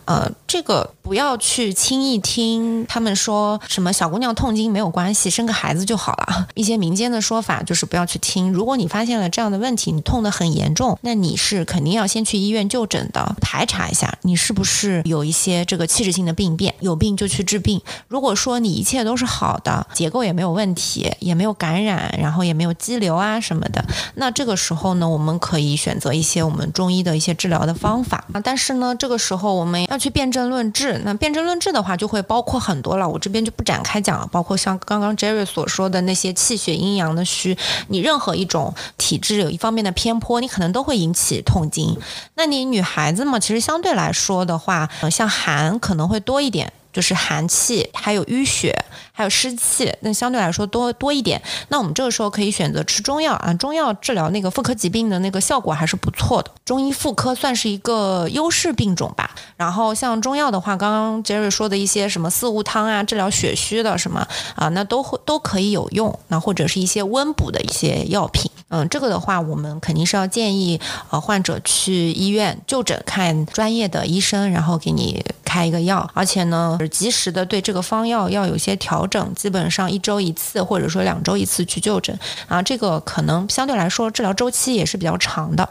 呃，这个不要去轻易听他们说什么小姑娘痛经没有关系，生个孩子就好了。一些民间的说法就是不要去听。如果你发现了这样的问题，你痛得很严重，那你是肯定要先去医院就诊的，排查一下你是不是有一些这个器质性的病变，有病就去治病。如果说你一切都是好的，结构也没有问题，也没有感染，然后也没有肌瘤啊什么，那这个时候呢，我们可以选择一些我们中医的一些治疗的方法啊。但是呢，这个时候我们要去辨证论治，那辨证论治的话就会包括很多了，我这边就不展开讲了，包括像刚刚 Jerry 所说的那些气血阴阳的虚，你任何一种体质有一方面的偏颇，你可能都会引起痛经。那你女孩子嘛，其实相对来说的话，像寒可能会多一点。就是寒气，还有淤血，还有湿气，那相对来说多多一点。那我们这个时候可以选择吃中药啊，中药治疗那个妇科疾病的那个效果还是不错的。中医妇科算是一个优势病种吧。然后像中药的话，刚刚杰瑞说的一些什么四物汤啊，治疗血虚的什么啊，那都会都可以有用。那或者是一些温补的一些药品。嗯，这个的话，我们肯定是要建议呃患者去医院就诊，看专业的医生，然后给你开一个药，而且呢，及时的对这个方药要有些调整，基本上一周一次，或者说两周一次去就诊啊，这个可能相对来说治疗周期也是比较长的。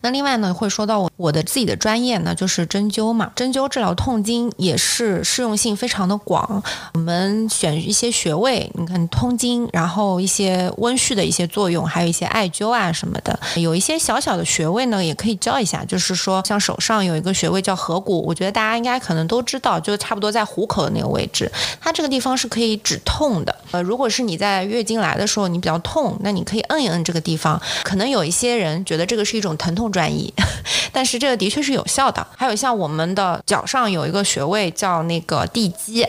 那另外呢，会说到我我的自己的专业呢，就是针灸嘛。针灸治疗痛经也是适用性非常的广。我们选一些穴位，你看通经，然后一些温煦的一些作用，还有一些艾灸啊什么的。有一些小小的穴位呢，也可以教一下。就是说，像手上有一个穴位叫合谷，我觉得大家应该可能都知道，就差不多在虎口的那个位置。它这个地方是可以止痛的。呃，如果是你在月经来的时候你比较痛，那你可以摁一摁这个地方。可能有一些人觉得这个是一种疼痛转移，*laughs* 但是这个的确是有效的。还有像我们的脚上有一个穴位叫那个地基，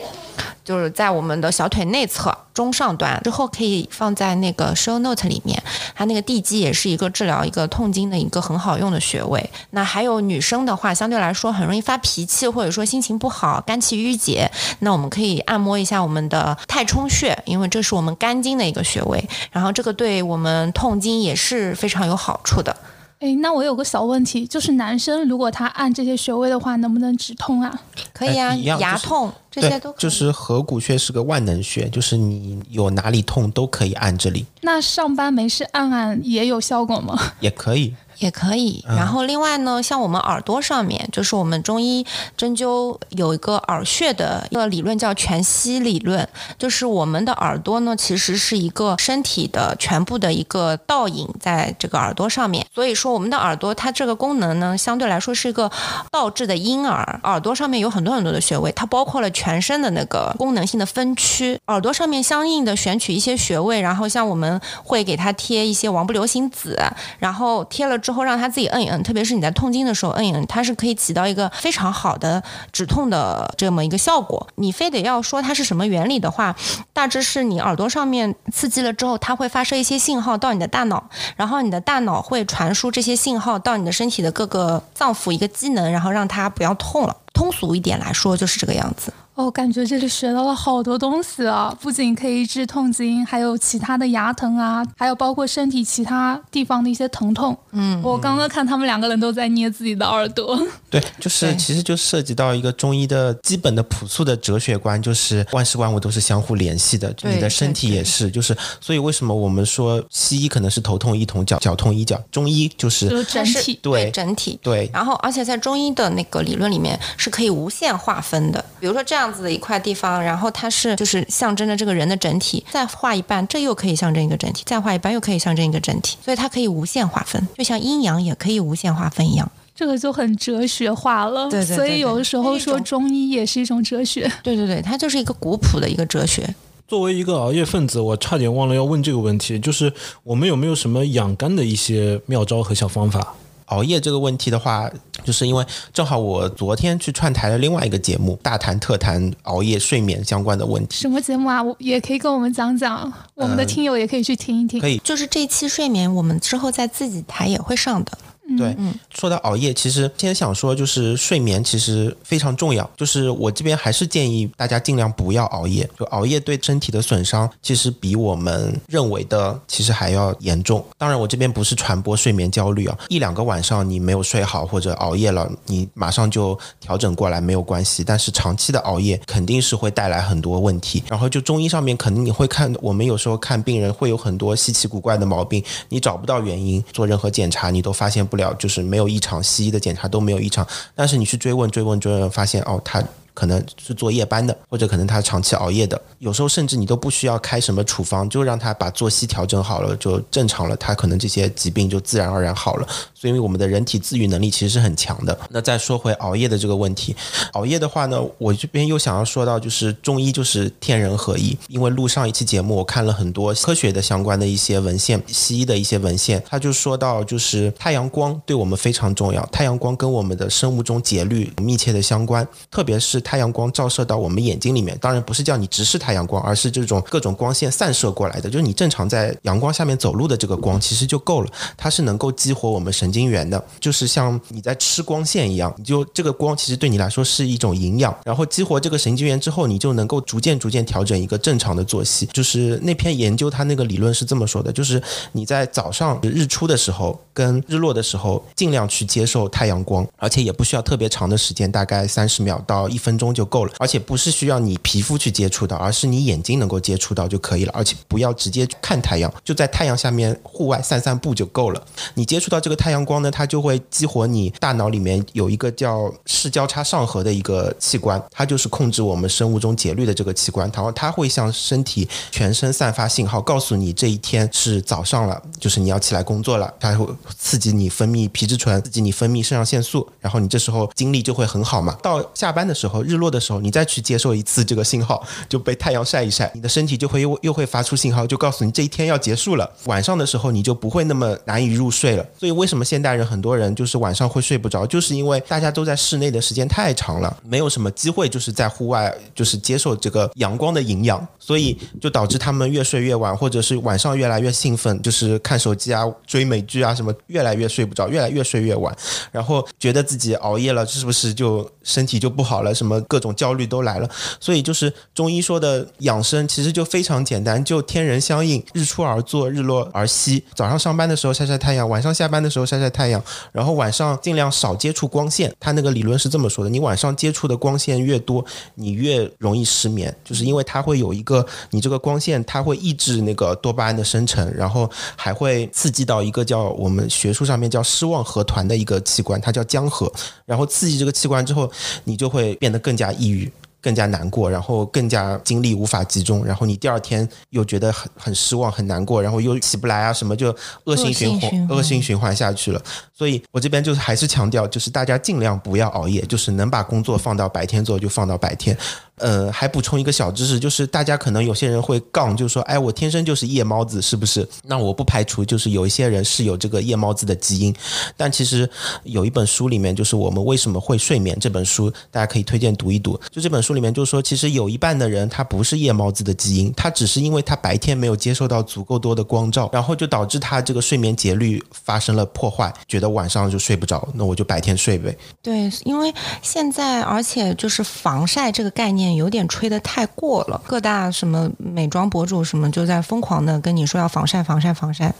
就是在我们的小腿内侧中上端，之后可以放在那个 show note 里面。它那个地基也是一个治疗一个痛经的一个很好用的穴位。那还有女生的话，相对来说很容易发脾气，或者说心情不好、肝气郁结，那我们可以按摩一下我们的太冲穴，因为这是我们肝经的一个穴位，然后这个对我们痛经也是非常有好处的。哎，那我有个小问题，就是男生如果他按这些穴位的话，能不能止痛啊？可以啊，哎一样就是牙痛这些都可以。就是合谷穴是个万能穴，就是你有哪里痛都可以按这里，那上班没事按按也有效果吗？*laughs* 也可以。也可以。然后另外呢，像我们耳朵上面，就是我们中医针灸有一个耳穴的一个理论叫全息理论，就是我们的耳朵呢其实是一个身体的全部的一个倒影在这个耳朵上面。所以说我们的耳朵它这个功能呢，相对来说是一个倒置的婴儿。耳朵上面有很多很多的穴位，它包括了全身的那个功能性的分区。耳朵上面相应的选取一些穴位，然后像我们会给它贴一些王不留行子，然后贴了之后让它自己摁一摁，特别是你在痛经的时候摁一摁，它是可以起到一个非常好的止痛的这么一个效果。你非得要说它是什么原理的话，大致是你耳朵上面刺激了之后，它会发射一些信号到你的大脑，然后你的大脑会传输这些信号到你的身体的各个脏腑一个机能，然后让它不要痛了。通俗一点来说就是这个样子。哦，感觉这里学到了好多东西啊！不仅可以治痛经，还有其他的牙疼啊，还有包括身体其他地方的一些疼痛。嗯，我刚刚看他们两个人都在捏自己的耳朵。对，就是其实就涉及到一个中医的基本的朴素的哲学观，就是万事万物都是相互联系的，你的身体也是，就是所以为什么我们说西医可能是头痛医头，脚脚痛医脚，中医就是就是整体对整体。对然后，而且在中医的那个理论里面是可以无限划分的。比如说这样子的一块地方，然后它是就是象征着这个人的整体，再画一半，这又可以象征一个整体，再画一半又可以象征一个整体，所以它可以无限划分，就像阴阳也可以无限划分一样。这个就很哲学化了。对对对所以有的时候说中医也是一种哲学。对对对，它就是一个古朴的一个哲学。作为一个熬夜分子，我差点忘了要问这个问题，就是我们有没有什么养肝的一些妙招和小方法？熬夜这个问题的话，就是因为正好我昨天去串台了另外一个节目，大谈特谈熬夜睡眠相关的问题。什么节目啊？我也可以跟我们讲讲，我们的听友也可以去听一听。可以就是这期睡眠，我们之后在自己台也会上的。对，说到熬夜，其实今天想说，就是睡眠其实非常重要。就是我这边还是建议大家尽量不要熬夜。就熬夜对身体的损伤，其实比我们认为的其实还要严重。当然，我这边不是传播睡眠焦虑啊，一两个晚上你没有睡好或者熬夜了，你马上就调整过来没有关系。但是长期的熬夜肯定是会带来很多问题。然后就中医上面肯定你会看，我们有时候看病人会有很多稀奇古怪的毛病，你找不到原因，做任何检查你都发现不了。就是没有异常，西医的检查都没有异常，但是你去追问、追问、追问，发现哦，他。可能是做夜班的，或者可能他长期熬夜的，有时候甚至你都不需要开什么处方，就让他把作息调整好了，就正常了，他可能这些疾病就自然而然好了。所以，我们的人体自愈能力其实是很强的。那再说回熬夜的这个问题，熬夜的话呢，我这边又想要说到，就是中医就是天人合一。因为录上一期节目，我看了很多科学的相关的一些文献，西医的一些文献，他就说到，就是太阳光对我们非常重要，太阳光跟我们的生物钟节律密切的相关，特别是。太阳光照射到我们眼睛里面，当然不是叫你直视太阳光，而是这种各种光线散射过来的，就是你正常在阳光下面走路的这个光，其实就够了。它是能够激活我们神经元的，就是像你在吃光线一样，你就这个光其实对你来说是一种营养。然后激活这个神经元之后，你就能够逐渐逐渐调整一个正常的作息。就是那篇研究它那个理论是这么说的，就是你在早上日出的时候跟日落的时候，尽量去接受太阳光，而且也不需要特别长的时间，大概三十秒到一分。分钟就够了，而且不是需要你皮肤去接触到，而是你眼睛能够接触到就可以了。而且不要直接看太阳，就在太阳下面户外散散步就够了。你接触到这个太阳光呢，它就会激活你大脑里面有一个叫视交叉上核的一个器官，它就是控制我们生物钟节律的这个器官。然后它会向身体全身散发信号，告诉你这一天是早上了，就是你要起来工作了。它会刺激你分泌皮质醇，刺激你分泌肾上腺素，然后你这时候精力就会很好嘛。到下班的时候。日落的时候，你再去接受一次这个信号，就被太阳晒一晒，你的身体就会又又会发出信号，就告诉你这一天要结束了。晚上的时候，你就不会那么难以入睡了。所以，为什么现代人很多人就是晚上会睡不着，就是因为大家都在室内的时间太长了，没有什么机会就是在户外就是接受这个阳光的营养，所以就导致他们越睡越晚，或者是晚上越来越兴奋，就是看手机啊、追美剧啊什么，越来越睡不着，越来越睡越晚，然后觉得自己熬夜了，是不是就身体就不好了？什么？各种焦虑都来了，所以就是中医说的养生，其实就非常简单，就天人相应，日出而作，日落而息。早上上班的时候晒晒太阳，晚上下班的时候晒晒太阳，然后晚上尽量少接触光线。他那个理论是这么说的：你晚上接触的光线越多，你越容易失眠，就是因为它会有一个你这个光线，它会抑制那个多巴胺的生成，然后还会刺激到一个叫我们学术上面叫失望核团的一个器官，它叫江核。然后刺激这个器官之后，你就会变得。更加抑郁，更加难过，然后更加精力无法集中，然后你第二天又觉得很很失望、很难过，然后又起不来啊，什么就恶性循环、恶性循环下去了。所以我这边就是还是强调，就是大家尽量不要熬夜，就是能把工作放到白天做就放到白天。呃，还补充一个小知识，就是大家可能有些人会杠，就是说，哎，我天生就是夜猫子，是不是？那我不排除就是有一些人是有这个夜猫子的基因，但其实有一本书里面，就是我们为什么会睡眠这本书，大家可以推荐读一读。就这本书里面就是说，其实有一半的人他不是夜猫子的基因，他只是因为他白天没有接受到足够多的光照，然后就导致他这个睡眠节律发生了破坏，觉得晚上就睡不着，那我就白天睡呗。对，因为现在而且就是防晒这个概念。有点吹得太过了，各大什么美妆博主什么就在疯狂的跟你说要防晒防晒防晒，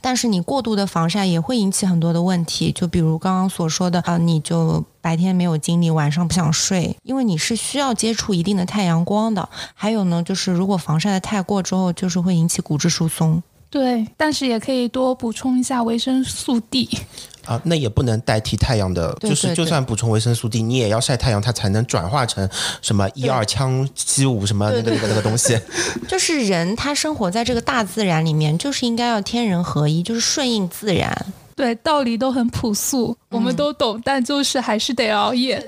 但是你过度的防晒也会引起很多的问题，就比如刚刚所说的啊，你就白天没有精力，晚上不想睡，因为你是需要接触一定的太阳光的。还有呢，就是如果防晒的太过之后，就是会引起骨质疏松。对，但是也可以多补充一下维生素 D。啊，那也不能代替太阳的，就是就算补充维生素 D，你也要晒太阳，它才能转化成什么一二羟基五什么那个那个那个东西。*laughs* 就是人他生活在这个大自然里面，就是应该要天人合一，就是顺应自然。对，道理都很朴素，我们都懂，但就是还是得熬夜。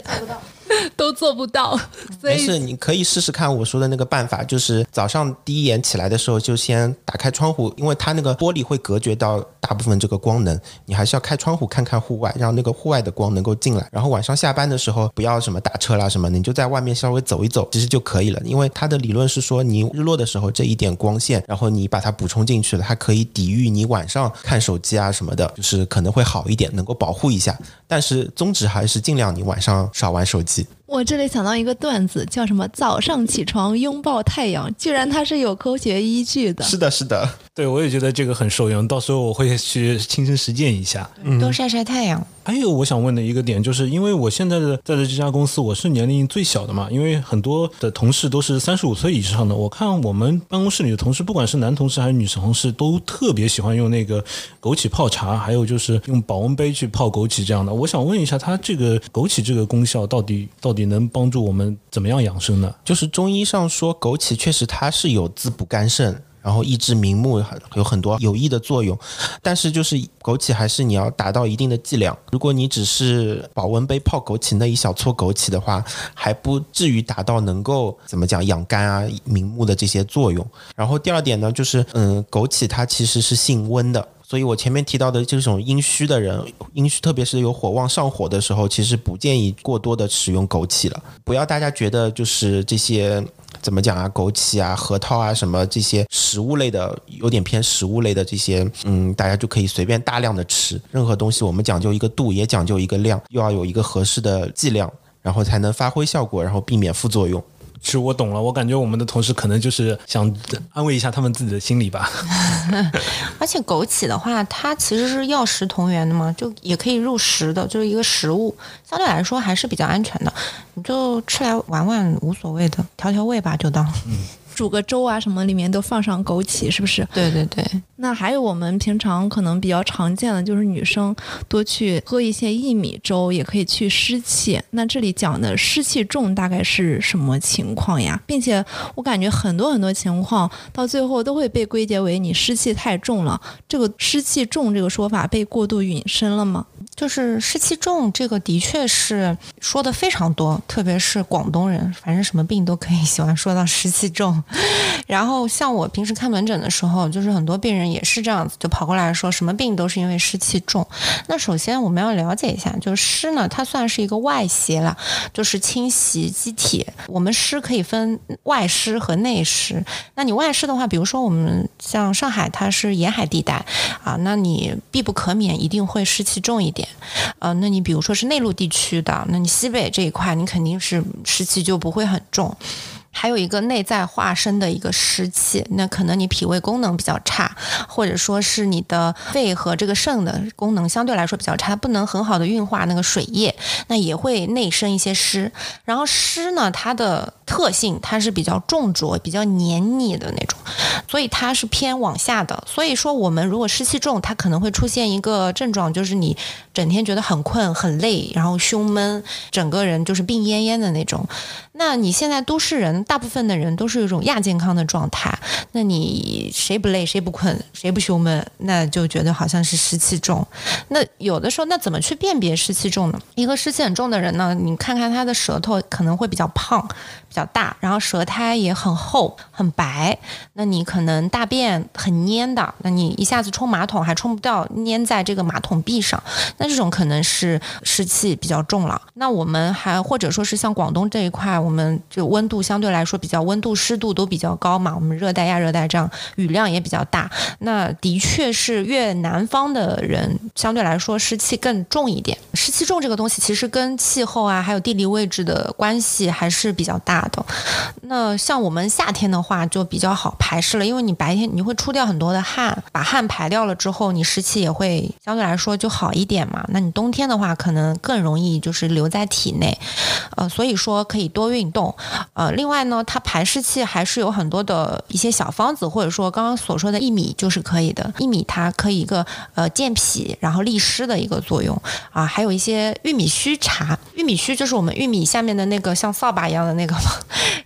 *laughs* 都做不到。所没事，以你可以试试看我说的那个办法，就是早上第一眼起来的时候，就先打开窗户，因为它那个玻璃会隔绝到大部分这个光能，你还是要开窗户看看户外，让那个户外的光能够进来。然后晚上下班的时候，不要什么打车啦什么，你就在外面稍微走一走，其实就可以了。因为它的理论是说，你日落的时候这一点光线，然后你把它补充进去了，它可以抵御你晚上看手机啊什么的，就是可能会好一点，能够保护一下。但是宗旨还是尽量你晚上少玩手机。Merci. 我这里想到一个段子，叫什么“早上起床拥抱太阳”，居然它是有科学依据的。是的，是的。对，我也觉得这个很受用，到时候我会去亲身实践一下。多晒晒太阳。还有我想问的一个点，就是因为我现在的在的这家公司，我是年龄最小的嘛，因为很多的同事都是三十五岁以上的。我看我们办公室里的同事，不管是男同事还是女同事，都特别喜欢用那个枸杞泡茶，还有就是用保温杯去泡枸杞这样的。我想问一下，它这个枸杞这个功效到底到底能帮助我们怎么样养生呢？就是中医上说，枸杞确实它是有滋补肝肾，然后益智明目，有很多有益的作用。但是就是枸杞还是你要达到一定的剂量。如果你只是保温杯泡枸杞那一小撮枸杞的话，还不至于达到能够怎么讲养肝啊、明目的这些作用。然后第二点呢，就是嗯，枸杞它其实是性温的。所以我前面提到的这种阴虚的人，阴虚特别是有火旺上火的时候，其实不建议过多的使用枸杞了。不要大家觉得就是这些怎么讲啊，枸杞啊、核桃啊什么这些食物类的，有点偏食物类的这些，嗯，大家就可以随便大量的吃。任何东西我们讲究一个度，也讲究一个量，又要有一个合适的剂量，然后才能发挥效果，然后避免副作用。是我懂了，我感觉我们的同事可能就是想安慰一下他们自己的心理吧。*laughs* 而且枸杞的话，它其实是药食同源的嘛，就也可以入食的，就是一个食物，相对来说还是比较安全的。你就吃来玩玩无所谓的，调调味吧，就当。煮个粥啊什么里面都放上枸杞，是不是？对对对，那还有我们平常可能比较常见的，就是女生多去喝一些薏米粥，也可以去湿气。那这里讲的湿气重大概是什么情况呀？并且我感觉很多很多情况到最后都会被归结为你湿气太重了。这个湿气重这个说法被过度引申了吗？就是湿气重，这个的确是说的非常多，特别是广东人，反正什么病都可以喜欢说到湿气重。然后像我平时看门诊的时候，就是很多病人也是这样子，就跑过来说什么病都是因为湿气重。那首先我们要了解一下，就是湿呢，它算是一个外邪了，就是侵袭机体。我们湿可以分外湿和内湿。那你外湿的话，比如说我们像上海，它是沿海地带啊，那你必不可免一定会湿气重一点。呃，那你比如说是内陆地区的，那你西北这一块，你肯定是湿气就不会很重。还有一个内在化生的一个湿气，那可能你脾胃功能比较差，或者说是你的肺和这个肾的功能相对来说比较差，不能很好的运化那个水液，那也会内生一些湿。然后湿呢，它的特性它是比较重浊、比较黏腻的那种，所以它是偏往下的。所以说，我们如果湿气重，它可能会出现一个症状，就是你整天觉得很困、很累，然后胸闷，整个人就是病恹恹的那种。那你现在都市人，大部分的人都是一种亚健康的状态。那你谁不累，谁不困，谁不胸闷，那就觉得好像是湿气重。那有的时候，那怎么去辨别湿气重呢？一个湿气很重的人呢，你看看他的舌头可能会比较胖、比较大，然后舌苔也很厚、很白。那你可能大便很粘的，那你一下子冲马桶还冲不掉，粘在这个马桶壁上，那这种可能是湿气比较重了。那我们还或者说是像广东这一块，我们就温度相对来说比较温度湿度都比较高嘛，我们热带亚热带这样雨量也比较大，那的确是越南方的人相对来说湿气更重一点。湿气重这个东西其实跟气候啊还有地理位置的关系还是比较大的。那像我们夏天的话就比较好排湿了，因为你白天你会出掉很多的汗，把汗排掉了之后，你湿气也会相对来说就好一点嘛。那你冬天的话可能更容易就是留在体内，呃，所以说可以多运动。呃，另外呢，它排湿气还是有很多的一些小方子，或者说刚刚所说的薏米就是可以的。薏米它可以一个呃健脾然后利湿的一个作用啊，还有一些玉米须茶，玉米须就是我们玉米下面的那个像扫把一样的那个。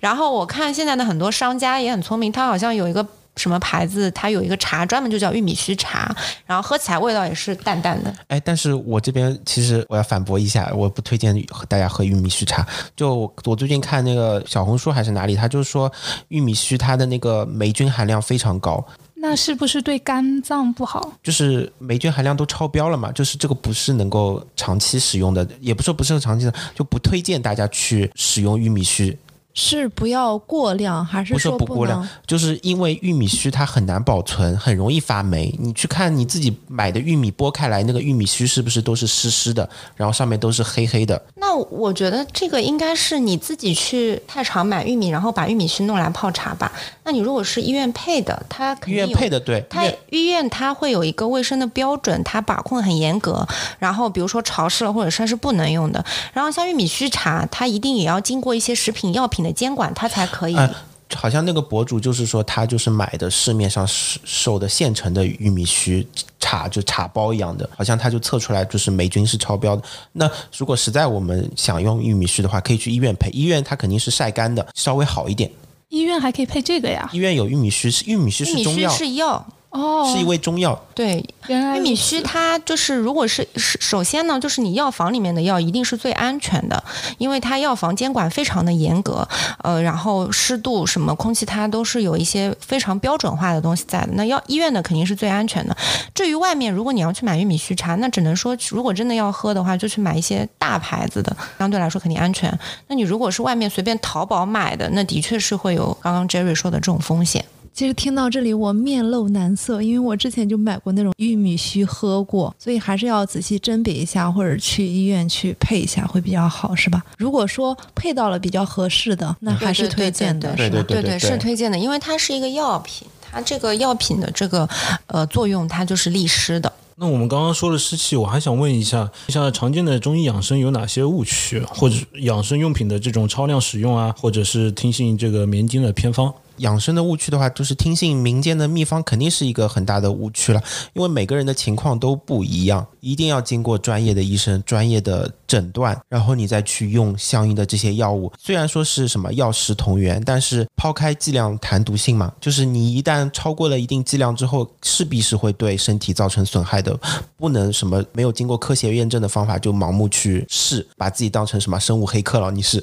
然后我看现在的很多商家也很聪明，他好像有一个。什么牌子，它有一个茶专门就叫玉米须茶，然后喝起来味道也是淡淡的。哎，但是我这边其实我要反驳一下，我不推荐大家喝玉米须茶。就我我最近看那个小红书还是哪里，他就是说玉米须它的那个霉菌含量非常高，那是不是对肝脏不好？就是霉菌含量都超标了嘛，就是这个不是能够长期使用的，也不是说不适合长期的，就不推荐大家去使用玉米须。是不要过量，还是说不过量？，就是因为玉米须它很难保存，很容易发霉。你去看你自己买的玉米剥开来，那个玉米须是不是都是湿湿的，然后上面都是黑黑的？那我觉得这个应该是你自己去菜场买玉米，然后把玉米须弄来泡茶吧。那你如果是医院配的，它肯医院配的对，它医院它会有一个卫生的标准，它把控很严格。然后比如说潮湿了或者说是不能用的。然后像玉米须茶，它一定也要经过一些食品药品的监管，它才可以。啊好像那个博主就是说，他就是买的市面上售售的现成的玉米须茶，就茶包一样的，好像他就测出来就是霉菌是超标的。那如果实在我们想用玉米须的话，可以去医院配，医院它肯定是晒干的，稍微好一点。医院还可以配这个呀？医院有玉米须，是玉米须玉米须是中药，是药，哦，是一味中药。对，原来玉米须它就是，如果是是首先呢，就是你药房里面的药一定是最安全的，因为它药房监管非常的严格，呃，然后湿度什么空气它都是有一些非常标准化的东西在的。那药医院的肯定是最安全的。至于外面，如果你要去买玉米须茶，那只能说如果真的要喝的话，就去买一些大牌子的，相对来说肯定安全。那你如果是外面随便淘宝买的，那的确是会有刚刚 Jerry 说的这种风险。其实听到这里，我面露难色，因为我之前就买过那种玉米须喝过，所以还是要仔细甄别一下，或者去医院去配一下会比较好，是吧？如果说配到了比较合适的，那还是推荐的，是吧？对对是推荐的，因为它是一个药品，它这个药品的这个呃作用，它就是利湿的。那我们刚刚说了湿气，我还想问一下，像常见的中医养生有哪些误区，或者养生用品的这种超量使用啊，或者是听信这个棉经的偏方？养生的误区的话，就是听信民间的秘方，肯定是一个很大的误区了。因为每个人的情况都不一样，一定要经过专业的医生、专业的诊断，然后你再去用相应的这些药物。虽然说是什么药食同源，但是抛开剂量谈毒性嘛，就是你一旦超过了一定剂量之后，势必是会对身体造成损害的。不能什么没有经过科学验证的方法就盲目去试，把自己当成什么生物黑客了？你是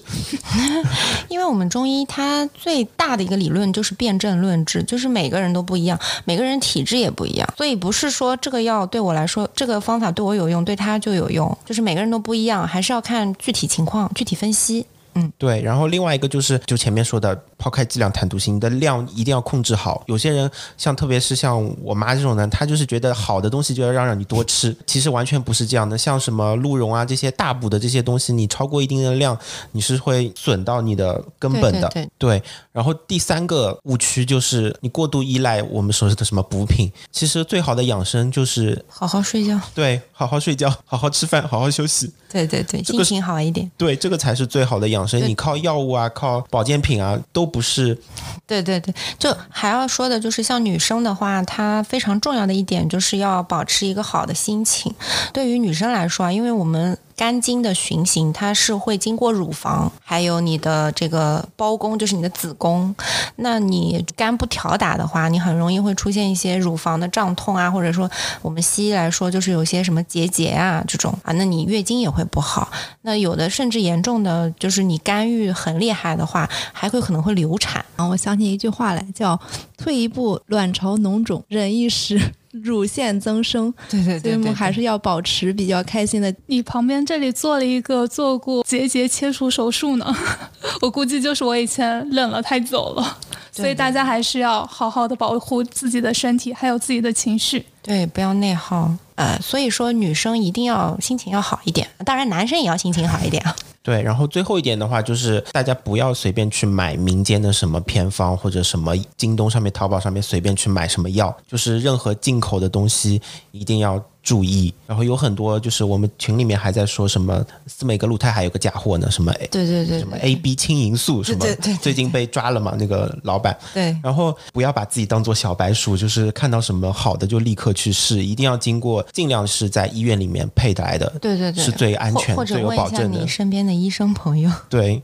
因为我们中医它最大的一个理论论就是辨证论治，就是每个人都不一样，每个人体质也不一样，所以不是说这个药对我来说，这个方法对我有用，对他就有用，就是每个人都不一样，还是要看具体情况具体分析。嗯。对，然后另外一个就是，就前面说的，抛开剂量谈毒性，你的量一定要控制好。有些人像特别是像我妈这种人，她就是觉得好的东西就要让让你多吃，其实完全不是这样的。像什么鹿茸啊这些大补的这些东西，你超过一定的量，你是会损到你的根本的。对对然后第三个误区就是你过度依赖我们所说的什么补品，其实最好的养生就是好好睡觉，对好好睡觉、*laughs* 好好吃饭、好好休息。对对对，这个心情好一点。对，这个才是最好的养生。你靠药物啊，靠保健品啊，都不是对对对，就还要说的就是，像女生的话，她非常重要的一点就是要保持一个好的心情。对于女生来说啊，因为我们肝经的循行，它是会经过乳房，还有你的这个包宫，就是你的子宫。那你肝不调达的话，你很容易会出现一些乳房的胀痛啊，或者说我们西医来说就是有些什么结节啊这种啊，那你月经也会不好。那有的甚至严重的就是你肝郁很厉害的话，还会可能会流产。啊，我想起一句话来，叫“退一步，卵巢脓肿；忍一时，乳腺增生”。对对所以我们还是要保持比较开心的。你旁边这里做了一个做过结节切除手术呢，我估计就是我以前忍了太久了，*laughs* 所以大家还是要好好的保护自己的身体，还有自己的情绪。对，不要内耗。呃，所以说女生一定要心情要好一点，当然男生也要心情好一点啊。*laughs* 对。然后最后一点的话，就是大家不要随便去买民间的什么偏方或者什么京东上面、淘宝上面随便去买什么药，就是任何进口的东西一定要注意。然后有很多就是我们群里面还在说什么司美格鲁肽还有个假货呢，什么对对对什么 A B 青银素什么对对最近被抓了嘛，那个老板。对然后不要把自己当做小白鼠，就是看到什么好的就立刻去试，一定要经过，尽量是在医院里面配来的，对对对，是最安全或、者最有保证的你。身边的医生朋友。对，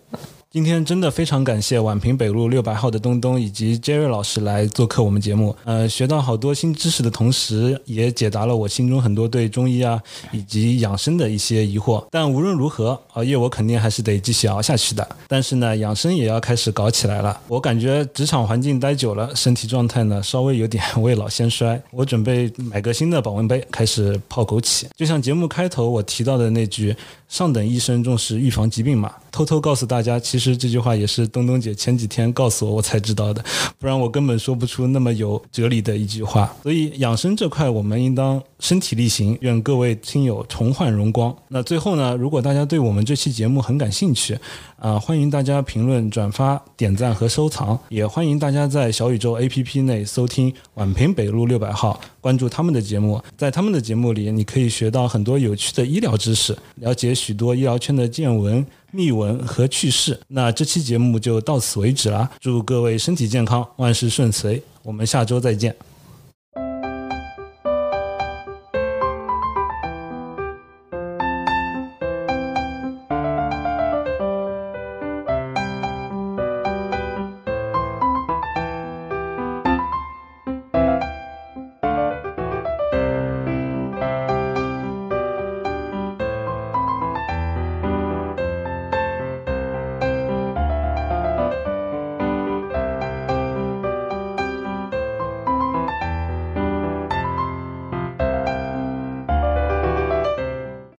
今天真的非常感谢宛平北路六百号的东东以及 Jerry 老师来做客我们节目，呃，学到好多新知识的同时，也解答了我心中很多对中医啊以及养生的一些疑惑。但无论如何，熬夜我肯定还是得继续熬下去的。但是呢，养生也要开始搞起来了。我感觉职场环境待久了，身体状态呢稍微有点 *laughs* 未老先衰。我准备买个新的保温杯，开始泡枸杞。就像节目开头我提到的那句。上等医生重视预防疾病嘛？偷偷告诉大家，其实这句话也是东东姐前几天告诉我，我才知道的，不然我根本说不出那么有哲理的一句话。所以养生这块，我们应当身体力行。愿各位亲友重焕荣光。那最后呢，如果大家对我们这期节目很感兴趣，啊，欢迎大家评论、转发、点赞和收藏，也欢迎大家在小宇宙 APP 内搜听宛平北路六百号，关注他们的节目。在他们的节目里，你可以学到很多有趣的医疗知识，了解。许多医疗圈的见闻、秘闻和趣事。那这期节目就到此为止了。祝各位身体健康，万事顺遂。我们下周再见。